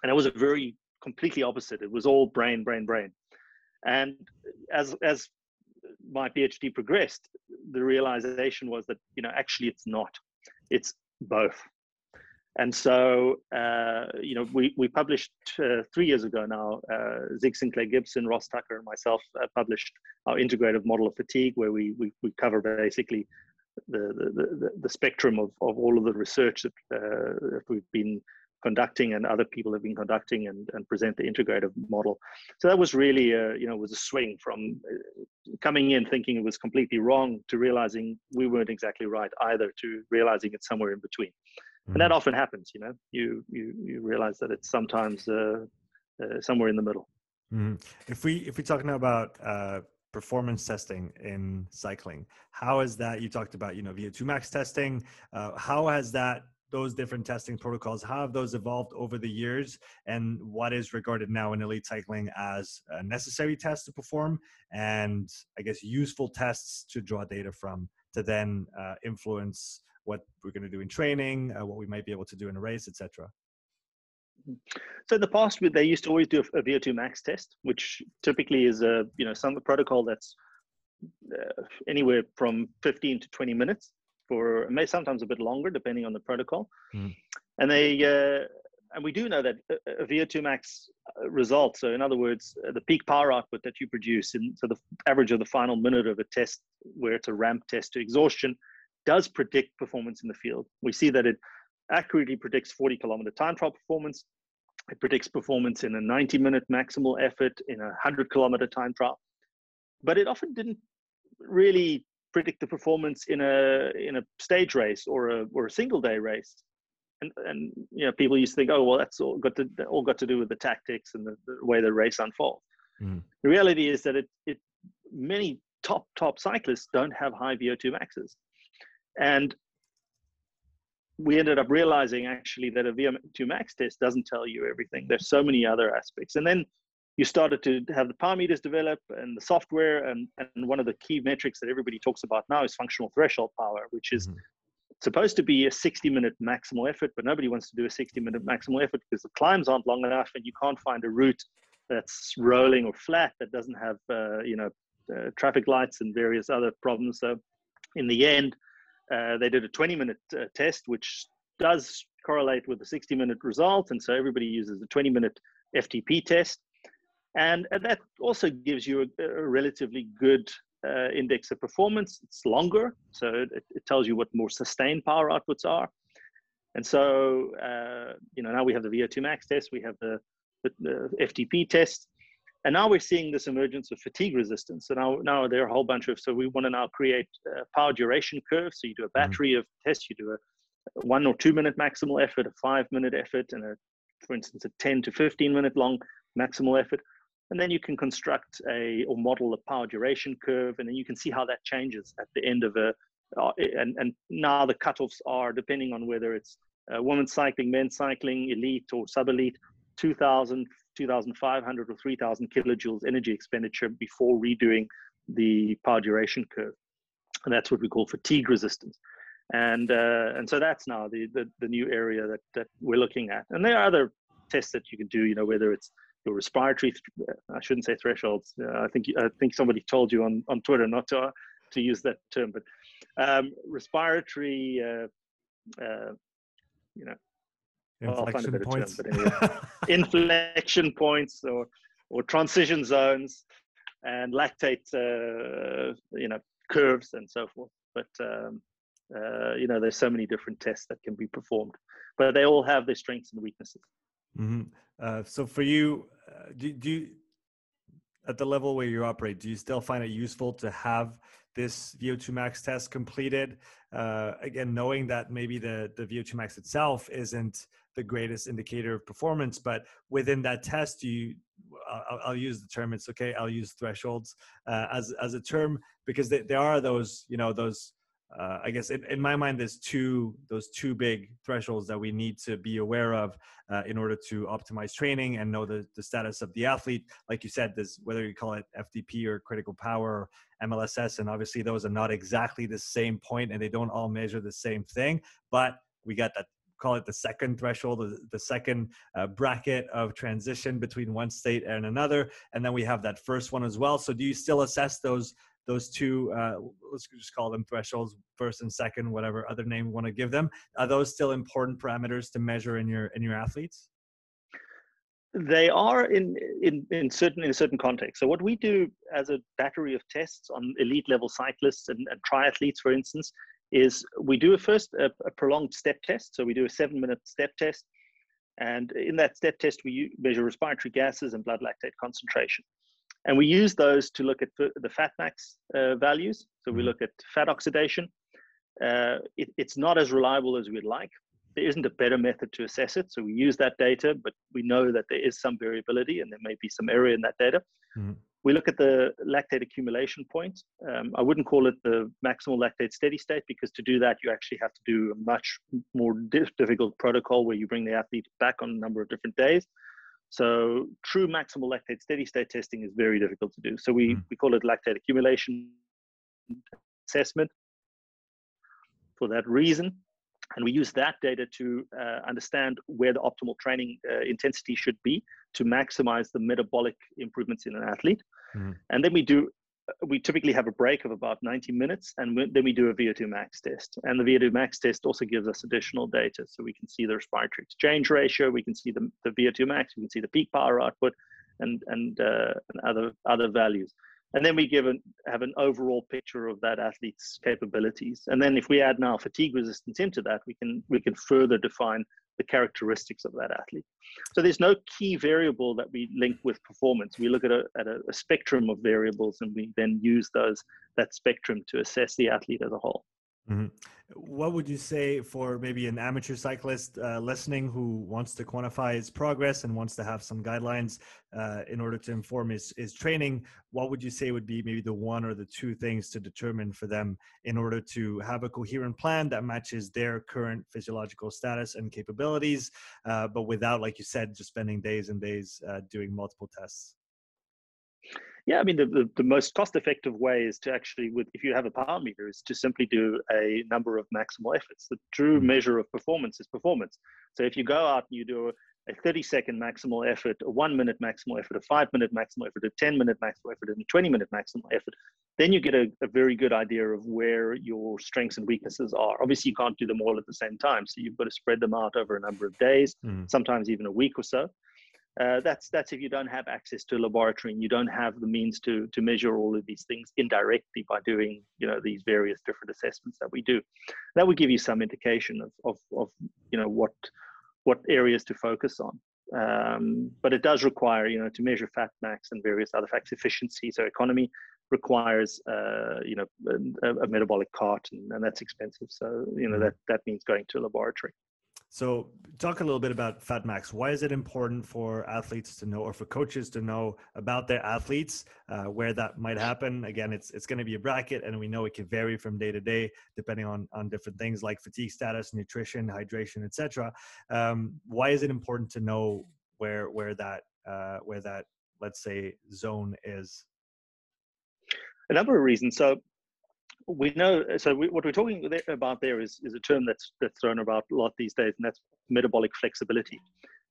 and it was a very completely opposite. It was all brain, brain, brain. And as as my PhD progressed, the realization was that you know actually it's not. It's both. And so, uh, you know, we, we published uh, three years ago now, uh, Zig St Clair Gibson, Ross Tucker, and myself uh, published our integrative model of fatigue, where we, we, we cover basically the, the, the, the, spectrum of, of all of the research that, uh, that we've been conducting and other people have been conducting and, and present the integrative model. So that was really, a, you know, was a swing from uh, coming in thinking it was completely wrong to realizing we weren't exactly right either to realizing it's somewhere in between and that mm-hmm. often happens you know you you you realize that it's sometimes uh, uh, somewhere in the middle mm. if we if we talk now about uh, performance testing in cycling how is that you talked about you know vo2 max testing uh, how has that those different testing protocols how have those evolved over the years and what is regarded now in elite cycling as a necessary test to perform and i guess useful tests to draw data from to then uh, influence what we're going to do in training, uh, what we might be able to do in a race, etc. So in the past, they used to always do a, VO2 max test, which typically is a you know some protocol that's uh, anywhere from 15 to 20 minutes for may sometimes a bit longer depending on the protocol. Mm. And they uh, and we do know that a, a VO2 max uh, result. So in other words, uh, the peak power output that you produce in so the average of the final minute of a test where it's a ramp test to exhaustion does predict performance in the field. We see that it accurately predicts 40 kilometer time trial performance. It predicts performance in a 90 minute maximal effort in a 100 kilometer time trial. But it often didn't really predict the performance in a in a stage race or a or a single day race. And, and you know people used to think, oh well, that's all got to all got to do with the tactics and the, the way the race unfolds. Mm. The reality is that it it many top top cyclists don't have high VO2 maxes. And we ended up realizing actually that a VO2 max test doesn't tell you everything. There's so many other aspects. And then you started to have the power meters develop and the software. And, and one of the key metrics that everybody talks about now is functional threshold power, which is mm-hmm. supposed to be a 60 minute maximal effort, but nobody wants to do a 60 minute maximal effort because the climbs aren't long enough and you can't find a route that's rolling or flat that doesn't have, uh, you know, uh, traffic lights and various other problems. So in the end, uh, they did a 20 minute uh, test, which does correlate with the 60 minute result. And so everybody uses the 20 minute FTP test. And, and that also gives you a, a relatively good uh, index of performance. It's longer, so it, it, tells you what more sustained power outputs are. And so, uh, you know, now we have the VO2 max test, we have the, the, the FTP test, and now we're seeing this emergence of fatigue resistance. So now, now there are a whole bunch of, so we want to now create power duration curves. So you do a mm-hmm. battery mm-hmm. of tests, you do a one or two minute maximal effort, a five minute effort, and a, for instance, a 10 to 15 minute long maximal effort. And then you can construct a or model a power duration curve, and then you can see how that changes at the end of a. Uh, and, and now the cutoffs are depending on whether it's uh, women's cycling, men's cycling, elite or sub elite, 2000, 2,500 or 3,000 kilojoules energy expenditure before redoing the power duration curve. And that's what we call fatigue resistance. and uh, and so that's now the, the the new area that that we're looking at. And there are other tests that you can do. You know, whether it's your respiratory, I shouldn't say thresholds. Uh, I think I think somebody told you on on Twitter not to to use that term, but um, respiratory, uh, uh, you know, inflection well, points. Term, anyway, inflection points or or transition zones and lactate, uh, you know, curves and so forth. But um, uh, you know, there's so many different tests that can be performed, but they all have their strengths and weaknesses. Mm-hmm. Uh, so for you, uh, do, do you, at the level where you operate, do you still find it useful to have this VO2 max test completed? Uh, again, knowing that maybe the, the VO2 max itself isn't the greatest indicator of performance, but within that test, you, I'll, I'll use the term, it's okay, I'll use thresholds uh, as, as a term because they, there are those, you know, those uh, I guess in, in, my mind, there's two those two big thresholds that we need to be aware of uh, in order to optimize training and know the, the status of the athlete. Like you said, there's whether you call it FTP or critical power or MLSS, and obviously those are not exactly the same point and they don't all measure the same thing. But we got that call it the second threshold, the, the second uh, bracket of transition between one state and another, and then we have that first one as well. So do you still assess those? those two uh, let's just call them thresholds first and second whatever other name you want to give them are those still important parameters to measure in your in your athletes they are in in in certain in a certain context so what we do as a battery of tests on elite level cyclists and, and triathletes for instance is we do a first a, a prolonged step test so we do a seven minute step test and in that step test we measure respiratory gases and blood lactate concentration and we use those to look at the fat max uh, values. So we mm-hmm. look at fat oxidation. Uh, it, it's not as reliable as we'd like. There isn't a better method to assess it. So we use that data, but we know that there is some variability and there may be some error in that data. Mm-hmm. We look at the lactate accumulation point. Um, I wouldn't call it the maximal lactate steady state because to do that, you actually have to do a much more difficult protocol where you bring the athlete back on a number of different days. So true maximal lactate steady state testing is very difficult to do. So we, mm. we call it lactate accumulation assessment for that reason. And we use that data to uh, understand where the optimal training uh, intensity should be to maximize the metabolic improvements in an athlete. Mm. And then we do we typically have a break of about 90 minutes and then we do a VO2 max test. And the VO2 max test also gives us additional data. So we can see the respiratory exchange ratio, we can see the, the VO2 max, we can see the peak power output and, and, uh, and other, other values. And then we give an, have an overall picture of that athlete's capabilities. And then if we add now fatigue resistance into that, we can, we can further define the characteristics of that athlete. So there's no key variable that we link with performance. We look at a, at a, a spectrum of variables and we then use those that spectrum to assess the athlete as a whole. Mm-hmm. What would you say for maybe an amateur cyclist uh, listening who wants to quantify his progress and wants to have some guidelines uh, in order to inform his, his training? What would you say would be maybe the one or the two things to determine for them in order to have a coherent plan that matches their current physiological status and capabilities, uh, but without, like you said, just spending days and days uh, doing multiple tests? Yeah, I mean, the, the, the, most cost effective way is to actually, with if you have a power meter, is to simply do a number of maximal efforts. The true mm-hmm. measure of performance is performance. So if you go out and you do a, a 30 second maximal effort, a one minute maximal effort, a five minute maximal effort, a 10 minute maximal effort, and a 20 minute maximal effort, then you get a, a very good idea of where your strengths and weaknesses are. Obviously, you can't do them all at the same time. So you've got to spread them out over a number of days, mm. sometimes even a week or so. Uh, that's that's if you don't have access to a laboratory and you don't have the means to to measure all of these things indirectly by doing you know these various different assessments that we do. That would give you some indication of of, of you know what what areas to focus on. Um, but it does require you know to measure fat max and various other facts. Efficiency, so economy requires uh, you know a, a metabolic cart and, and that's expensive. So you know mm-hmm. that that means going to a laboratory. So, talk a little bit about FatMax. Why is it important for athletes to know, or for coaches to know about their athletes, uh, where that might happen? Again, it's it's going to be a bracket, and we know it can vary from day to day depending on on different things like fatigue status, nutrition, hydration, etc. Um, why is it important to know where where that uh, where that let's say zone is? A number of reasons. So we know so we, what we're talking about there is, is a term that's that's thrown about a lot these days and that's metabolic flexibility.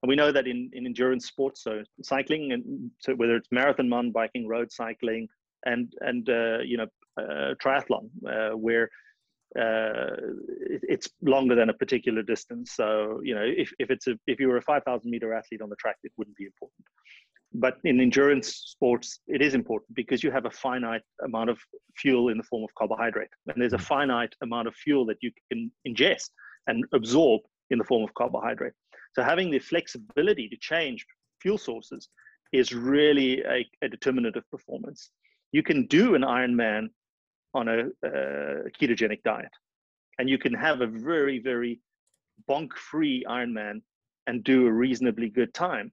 And we know that in, in endurance sports so cycling and so whether it's marathon mountain biking road cycling and and uh, you know uh, triathlon uh, where uh, it, it's longer than a particular distance. So you know if, if it's a if you were a 5000 meter athlete on the track it wouldn't be important but in endurance sports, it is important because you have a finite amount of fuel in the form of carbohydrate. And there's a mm. finite amount of fuel that you can ingest and absorb in the form of carbohydrate. So having the flexibility to change fuel sources is really a, a determinant of performance. You can do an Ironman on a, a ketogenic diet, and you can have a very, very bonk-free Ironman and do a reasonably good time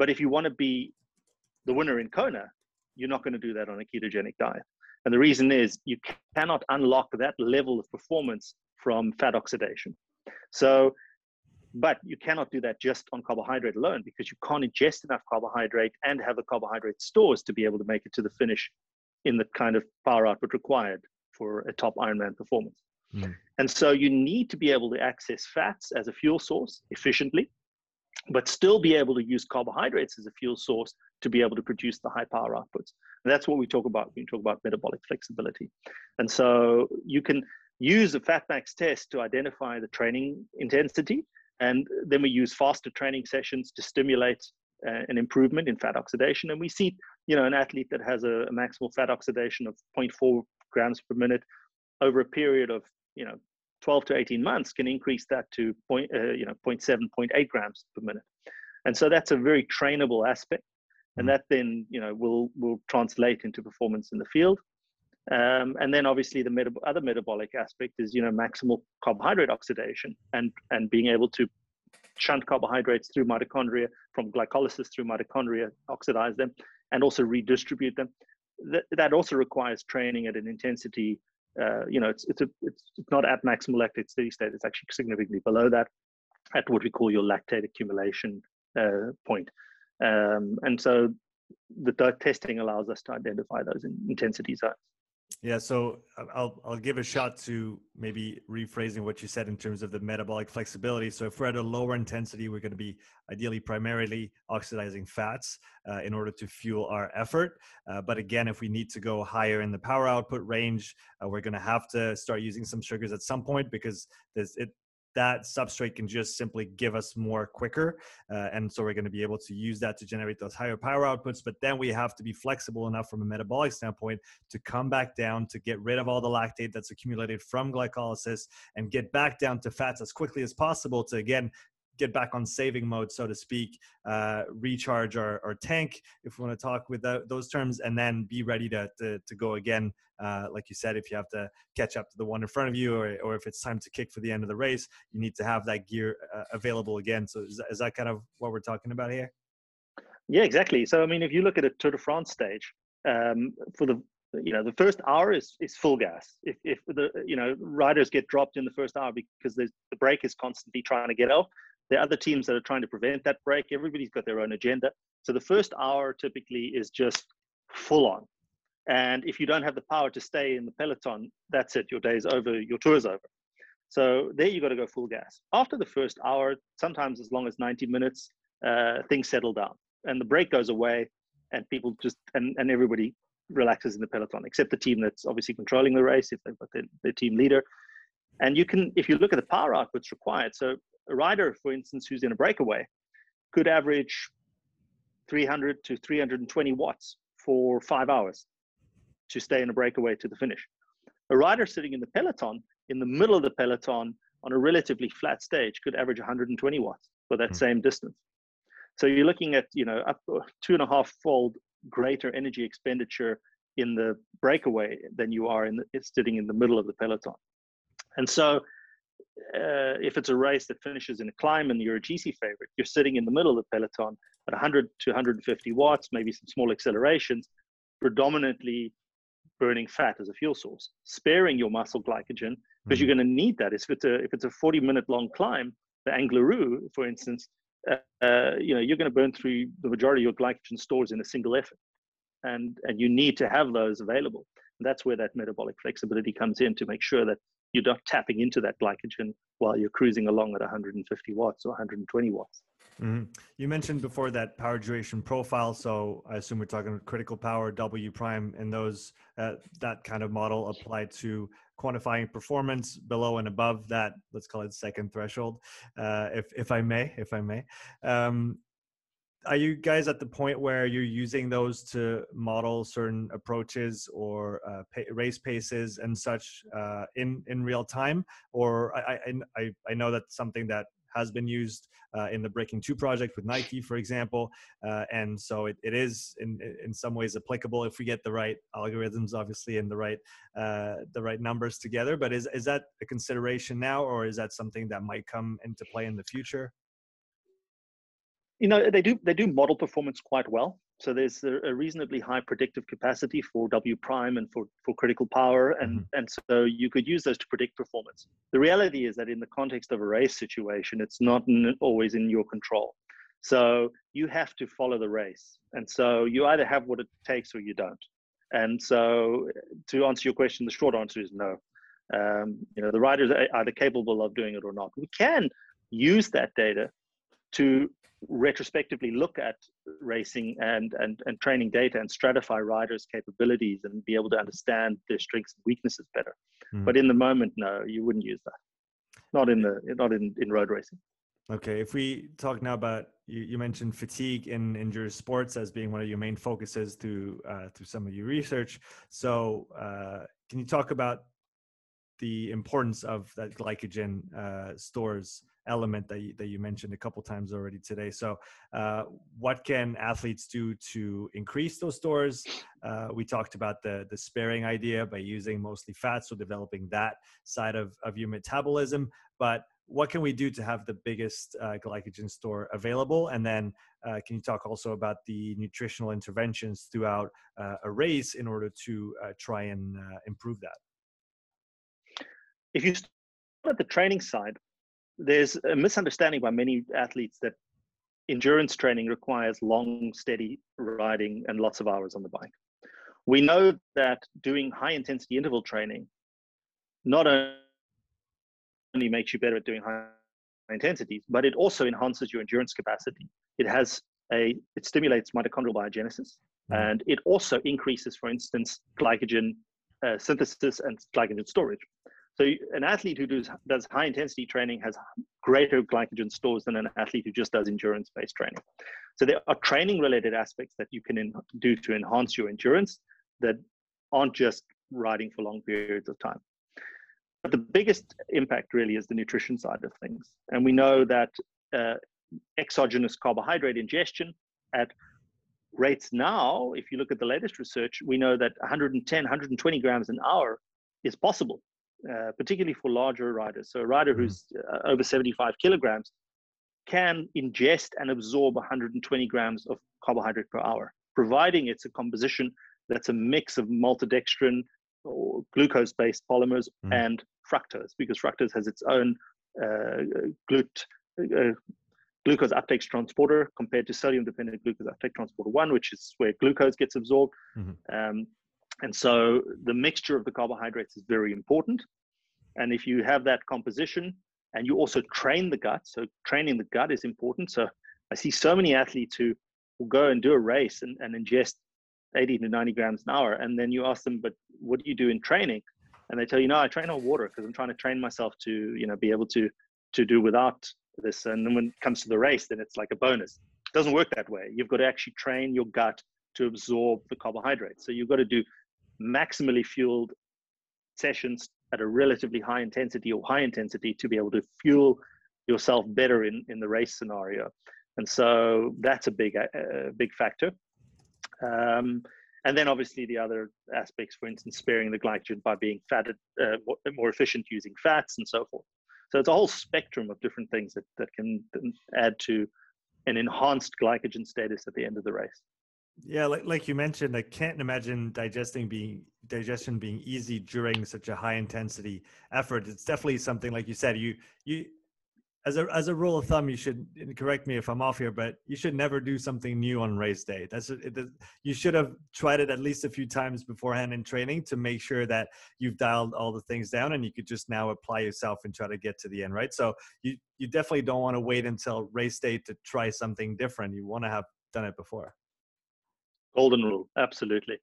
but if you want to be the winner in Kona, you're not going to do that on a ketogenic diet. And the reason is you cannot unlock that level of performance from fat oxidation. So, but you cannot do that just on carbohydrate alone because you can't ingest enough carbohydrate and have the carbohydrate stores to be able to make it to the finish in the kind of power output required for a top Ironman performance. Mm. And so you need to be able to access fats as a fuel source efficiently but still be able to use carbohydrates as a fuel source to be able to produce the high power outputs. And that's what we talk about when we talk about metabolic flexibility. And so you can use a FatMax test to identify the training intensity. And then we use faster training sessions to stimulate uh, an improvement in fat oxidation. And we see, you know, an athlete that has a, a maximal fat oxidation of 0.4 grams per minute over a period of, you know, 12 to 18 months can increase that to point, uh, you know, 0.7, 0.8 grams per minute. And so that's a very trainable aspect. And mm. that then, you know, will, will translate into performance in the field. Um, and then obviously the other metabolic aspect is, you know, maximal carbohydrate oxidation and, and being able to shunt carbohydrates through mitochondria from glycolysis through mitochondria, oxidize them, and also redistribute them. That, that also requires training at an intensity uh, you know, it's it's a, it's not at maximal lactate steady state. It's actually significantly below that, at what we call your lactate accumulation uh, point. Um, and so, the testing allows us to identify those intensity zones. Yeah, so uh, I'll I'll give a shot to maybe rephrasing what you said in terms of the metabolic flexibility. So if we're at a lower intensity, we're going to be ideally primarily oxidizing fats uh, in order to fuel our effort. Uh, but again, if we need to go higher in the power output range, uh, we're going to have to start using some sugars at some point because there's it that substrate can just simply give us more quicker. Uh, and so we're going to be able to use that to generate those higher power outputs. But then we have to be flexible enough from a metabolic standpoint to come back down to get rid of all the lactate that's accumulated from glycolysis and get back down to fats as quickly as possible to again get back on saving mode, so to speak, uh, recharge our, our tank, if we want to talk with those terms, and then be ready to, to, to go again. Uh, like you said, if you have to catch up to the one in front of you, or, or if it's time to kick for the end of the race, you need to have that gear uh, available again. So is that, is that kind of what we're talking about here? Yeah, exactly. So I mean, if you look at a Tour de France stage, um, for the you know the first hour is is full gas. If if the you know riders get dropped in the first hour because the break is constantly trying to get off, there are other teams that are trying to prevent that break. Everybody's got their own agenda. So the first hour typically is just full on. And if you don't have the power to stay in the peloton, that's it. Your day is over. Your tour is over. So there you got to go full gas. After the first hour, sometimes as long as 90 minutes, uh, things settle down and the break goes away and people just, and, and everybody relaxes in the peloton, except the team that's obviously controlling the race if they've got their, their team leader. And you can, if you look at the power outputs required, so a rider, for instance, who's in a breakaway could average 300 to 320 watts for five hours to stay in a breakaway to the finish. A rider sitting in the peloton, in the middle of the peloton on a relatively flat stage, could average 120 watts for that mm. same distance. So you're looking at, you know, up two and a half fold greater energy expenditure in the breakaway than you are in the, sitting in the middle of the peloton. And so uh, if it's a race that finishes in a climb and you're a GC favorite, you're sitting in the middle of the peloton at 100 to 150 watts, maybe some small accelerations, predominantly burning fat as a fuel source, sparing your muscle glycogen because mm-hmm. you're going to need that. If it's a if it's a 40 minute long climb, the Angliru, for instance, uh, uh, you know you're going to burn through the majority of your glycogen stores in a single effort, and and you need to have those available. And that's where that metabolic flexibility comes in to make sure that you're not tapping into that glycogen while you're cruising along at 150 watts or 120 watts. Mm-hmm. You mentioned before that power duration profile. So I assume we're talking critical power, W prime, and those uh, that kind of model applied to quantifying performance below and above that. Let's call it second threshold, uh, if if I may, if I may. Um, are you guys at the point where you're using those to model certain approaches or uh, race paces and such uh, in in real time? Or I, I i know that's something that has been used uh, in the breaking two project with nike for example uh, and so it, it is in in some ways applicable if we get the right algorithms obviously and the right uh, the right numbers together but is is that a consideration now or is that something that might come into play in the future you know they do they do model performance quite well. So there's a, reasonably high predictive capacity for w prime and for, for critical power and mm-hmm. and so you could use those to predict performance. The reality is that in the context of a race situation it's not always in your control. So you have to follow the race and so you either have what it takes or you don't. And so to answer your question the short answer is no. Um, you know the riders are either capable of doing it or not. We can use that data to retrospectively look at racing and, and, and training data and stratify riders' capabilities and be able to understand their strengths and weaknesses better. Mm. But in the moment, no, you wouldn't use that. Not in the not in, in road racing. Okay, if we talk now about you, you mentioned fatigue in endurance sports as being one of your main focuses through uh, through some of your research. So, uh, can you talk about the importance of that glycogen uh, stores element that you, that you mentioned a couple times already today. So, uh, what can athletes do to increase those stores? Uh, we talked about the the sparing idea by using mostly fat, so developing that side of of your metabolism. But what can we do to have the biggest uh, glycogen store available? And then, uh, can you talk also about the nutritional interventions throughout uh, a race in order to uh, try and improve that? If you start at the training side, there's a misunderstanding by many athletes that endurance training requires long, steady riding and lots of hours on the bike. We know that doing high intensity interval training not only makes you better at doing high intensities, but it also enhances your endurance capacity. It has a it stimulates mitochondrial biogenesis, mm-hmm. and it also increases, for instance, glycogen uh, synthesis and glycogen storage. So an athlete who does, does high intensity training has greater glycogen stores than an athlete who just does endurance based training. So there are training related aspects that you can in, do to enhance your endurance that aren't just riding for long periods of time. But the biggest impact really is the nutrition side of things. And we know that uh, exogenous carbohydrate ingestion at rates now, if you look at the latest research, we know that 110, 120 grams an hour is possible uh, particularly for larger riders. So a rider mm-hmm. who's uh, over 75 kilograms can ingest and absorb 120 grams of carbohydrate per hour, providing it's a composition that's a mix of maltodextrin or glucose-based polymers mm. and fructose, because fructose has its own uh, glut, uh, glucose uptake transporter compared to sodium-dependent glucose uptake transporter one, which is where glucose gets absorbed. Mm-hmm. Um, and so the mixture of the carbohydrates is very important. And if you have that composition and you also train the gut, so training the gut is important. So I see so many athletes who will go and do a race and, and ingest 80 to 90 grams an hour. And then you ask them, but what do you do in training? And they tell you, no, I train on water because I'm trying to train myself to, you know, be able to to do without this. And then when it comes to the race, then it's like a bonus. It doesn't work that way. You've got to actually train your gut to absorb the carbohydrates. So you've got to do maximally fueled sessions at a relatively high intensity or high intensity to be able to fuel yourself better in, in the race scenario. And so that's a big, a big factor. Um, and then obviously the other aspects, for instance, sparing the glycogen by being fatted, uh, more efficient using fats and so forth. So it's a whole spectrum of different things that, that can add to an enhanced glycogen status at the end of the race. Yeah, like like you mentioned, I can't imagine digesting being digestion being easy during such a high intensity effort. It's definitely something like you said. You you as a as a rule of thumb, you should correct me if I'm off here, but you should never do something new on race day. That's it, you should have tried it at least a few times beforehand in training to make sure that you've dialed all the things down, and you could just now apply yourself and try to get to the end, right? So you you definitely don't want to wait until race day to try something different. You want to have done it before. Golden rule, absolutely.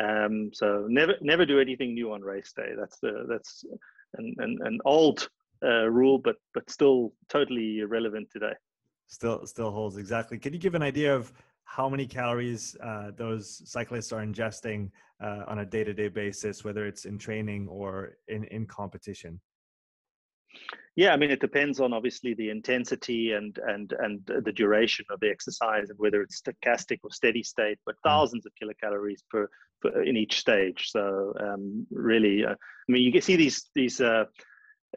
Um, so never never do anything new on race day. That's the that's an an, an old uh, rule, but but still totally relevant today. Still still holds exactly. Can you give an idea of how many calories uh, those cyclists are ingesting uh, on a day-to-day basis, whether it's in training or in in competition? Yeah, I mean, it depends on obviously the intensity and and and the duration of the exercise and whether it's stochastic or steady state, but mm. thousands of kilocalories per, per in each stage. So um, really, uh, I mean, you can see these these. Uh,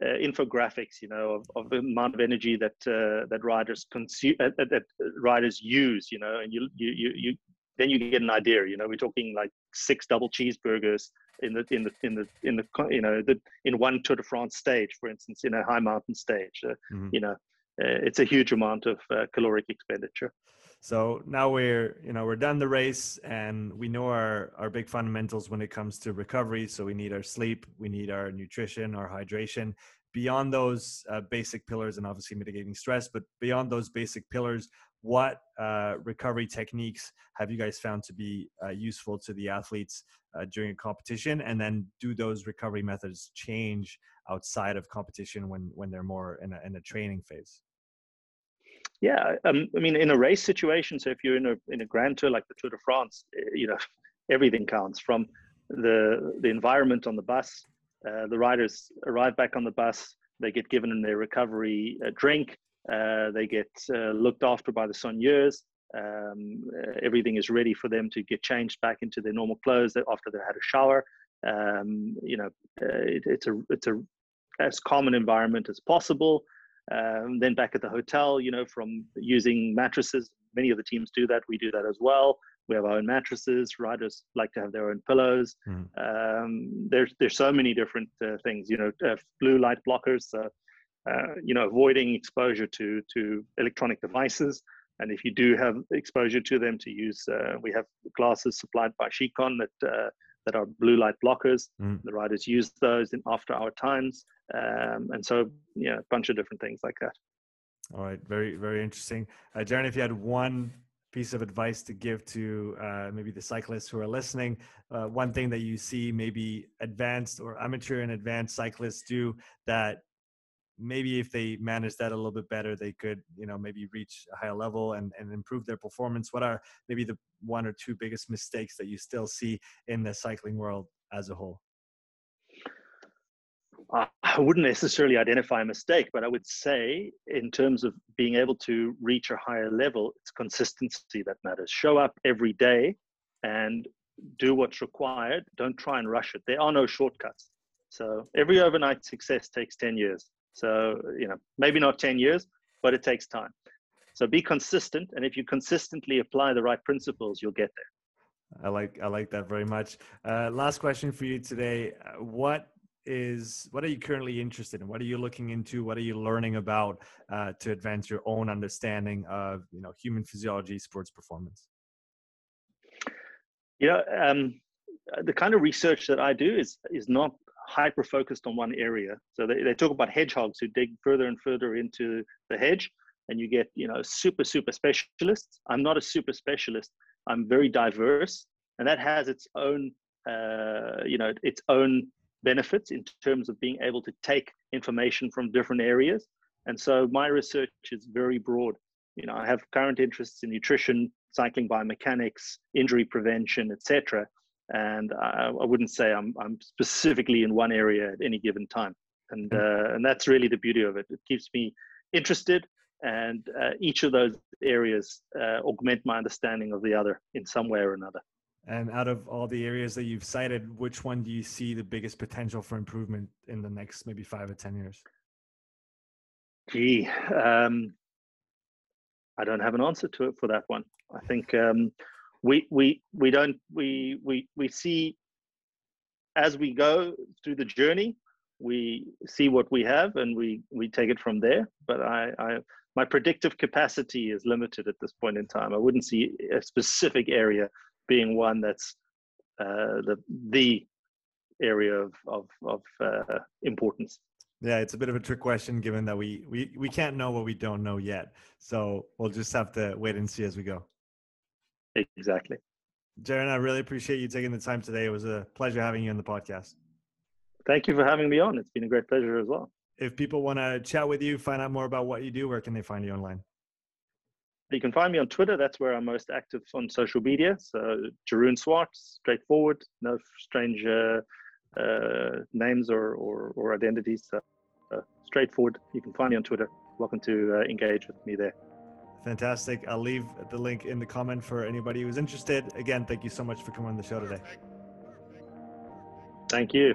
uh, infographics, you know, of, of, the amount of energy that uh, that riders consume, uh, that riders use, you know, and you you you you then you get an idea. You know, we're talking like six double cheeseburgers in the in the in the in the you know the in one Tour de France stage, for instance, in a high mountain stage. Uh, mm-hmm. You know, uh, it's a huge amount of uh, caloric expenditure. So now we're you know we're done the race and we know our our big fundamentals when it comes to recovery. So we need our sleep, we need our nutrition, our hydration. Beyond those uh, basic pillars and obviously mitigating stress, but beyond those basic pillars, what uh, recovery techniques have you guys found to be uh, useful to the athletes uh, during a competition? And then do those recovery methods change outside of competition when when they're more in a, in a training phase? Yeah um, i mean in a race situation so if you're in a in a grand tour like the tour de france eh, you know everything counts from the the environment on the bus uh, the riders arrive back on the bus they get given their recovery uh, drink uh, they get looked after by the soigneurs um, everything is ready for them to get changed back into their normal clothes after they had a shower. Um, you know, it, it's a it's a as common environment as possible. Um, then back at the hotel, you know, from using mattresses, many of the teams do that. We do that as well. We have our own mattresses. Riders like to have their own pillows. Mm. Um, there's there's so many different uh, things. You know, uh, blue light blockers. Uh, you know, avoiding exposure to to electronic devices. And if you do have exposure to them, to use, uh, we have glasses supplied by Scicon that uh, that are blue light blockers. Mm. The riders use those in after hour times, um, and so yeah, a bunch of different things like that. All right, very very interesting, uh, Jeroen. If you had one piece of advice to give to uh, maybe the cyclists who are listening, uh, one thing that you see maybe advanced or amateur and advanced cyclists do that maybe if they manage that a little bit better, they could, you know, maybe reach a higher level and, and improve their performance. What are maybe the one or two biggest mistakes that you still see in the cycling world as a whole? I wouldn't necessarily identify a mistake, but I would say, in terms of being able to reach a higher level, it's consistency that matters. Show up every day and do what's required. Don't try and rush it. There are no shortcuts. So every overnight success takes 10 years. So, you know, maybe not 10 years, but it takes time. So be consistent. And if you consistently apply the right principles, you'll get there. I like, I like that very much. Uh, last question for you today. Uh, what is, what are you currently interested in? What are you looking into? What are you learning about uh, to advance your own understanding of, you know, human physiology, sports performance? You know, um, the kind of research that I do is is not hyper focused on one area. So they, they talk about hedgehogs who dig further and further into the hedge, and you get you know super super specialists. I'm not a super specialist. I'm very diverse, and that has its own uh, you know its own benefits in terms of being able to take information from different areas. And so my research is very broad. You know, I have current interests in nutrition, cycling biomechanics, injury prevention, etc and I, I, wouldn't say I'm, I'm specifically in one area at any given time and hmm. uh, and that's really the beauty of it it keeps me interested and uh, each of those areas uh, augment my understanding of the other in some way or another and out of all the areas that you've cited which one do you see the biggest potential for improvement in the next maybe five or ten years gee um, i don't have an answer to it for that one i think um, we we we don't we we we see as we go through the journey we see what we have and we we take it from there. But I, I my predictive capacity is limited at this point in time. I wouldn't see a specific area being one that's uh, the the area of of, of uh, importance. Yeah, it's a bit of a trick question given that we we we can't know what we don't know yet. So we'll just have to wait and see as we go. Exactly. Jeroen, I really appreciate you taking the time today. It was a pleasure having you on the podcast. Thank you for having me on. It's been a great pleasure as well. If people want to chat with you, find out more about what you do, where can they find you online? You can find me on Twitter. That's where I'm most active on social media. So Jeroen Swart, straightforward, no strange uh, uh, names or, or, or identities. So, uh, straightforward. You can find me on Twitter. Welcome to uh, engage with me there. Fantastic. I'll leave the link in the comment for anybody who's interested. Again, thank you so much for coming on the show today. Thank you.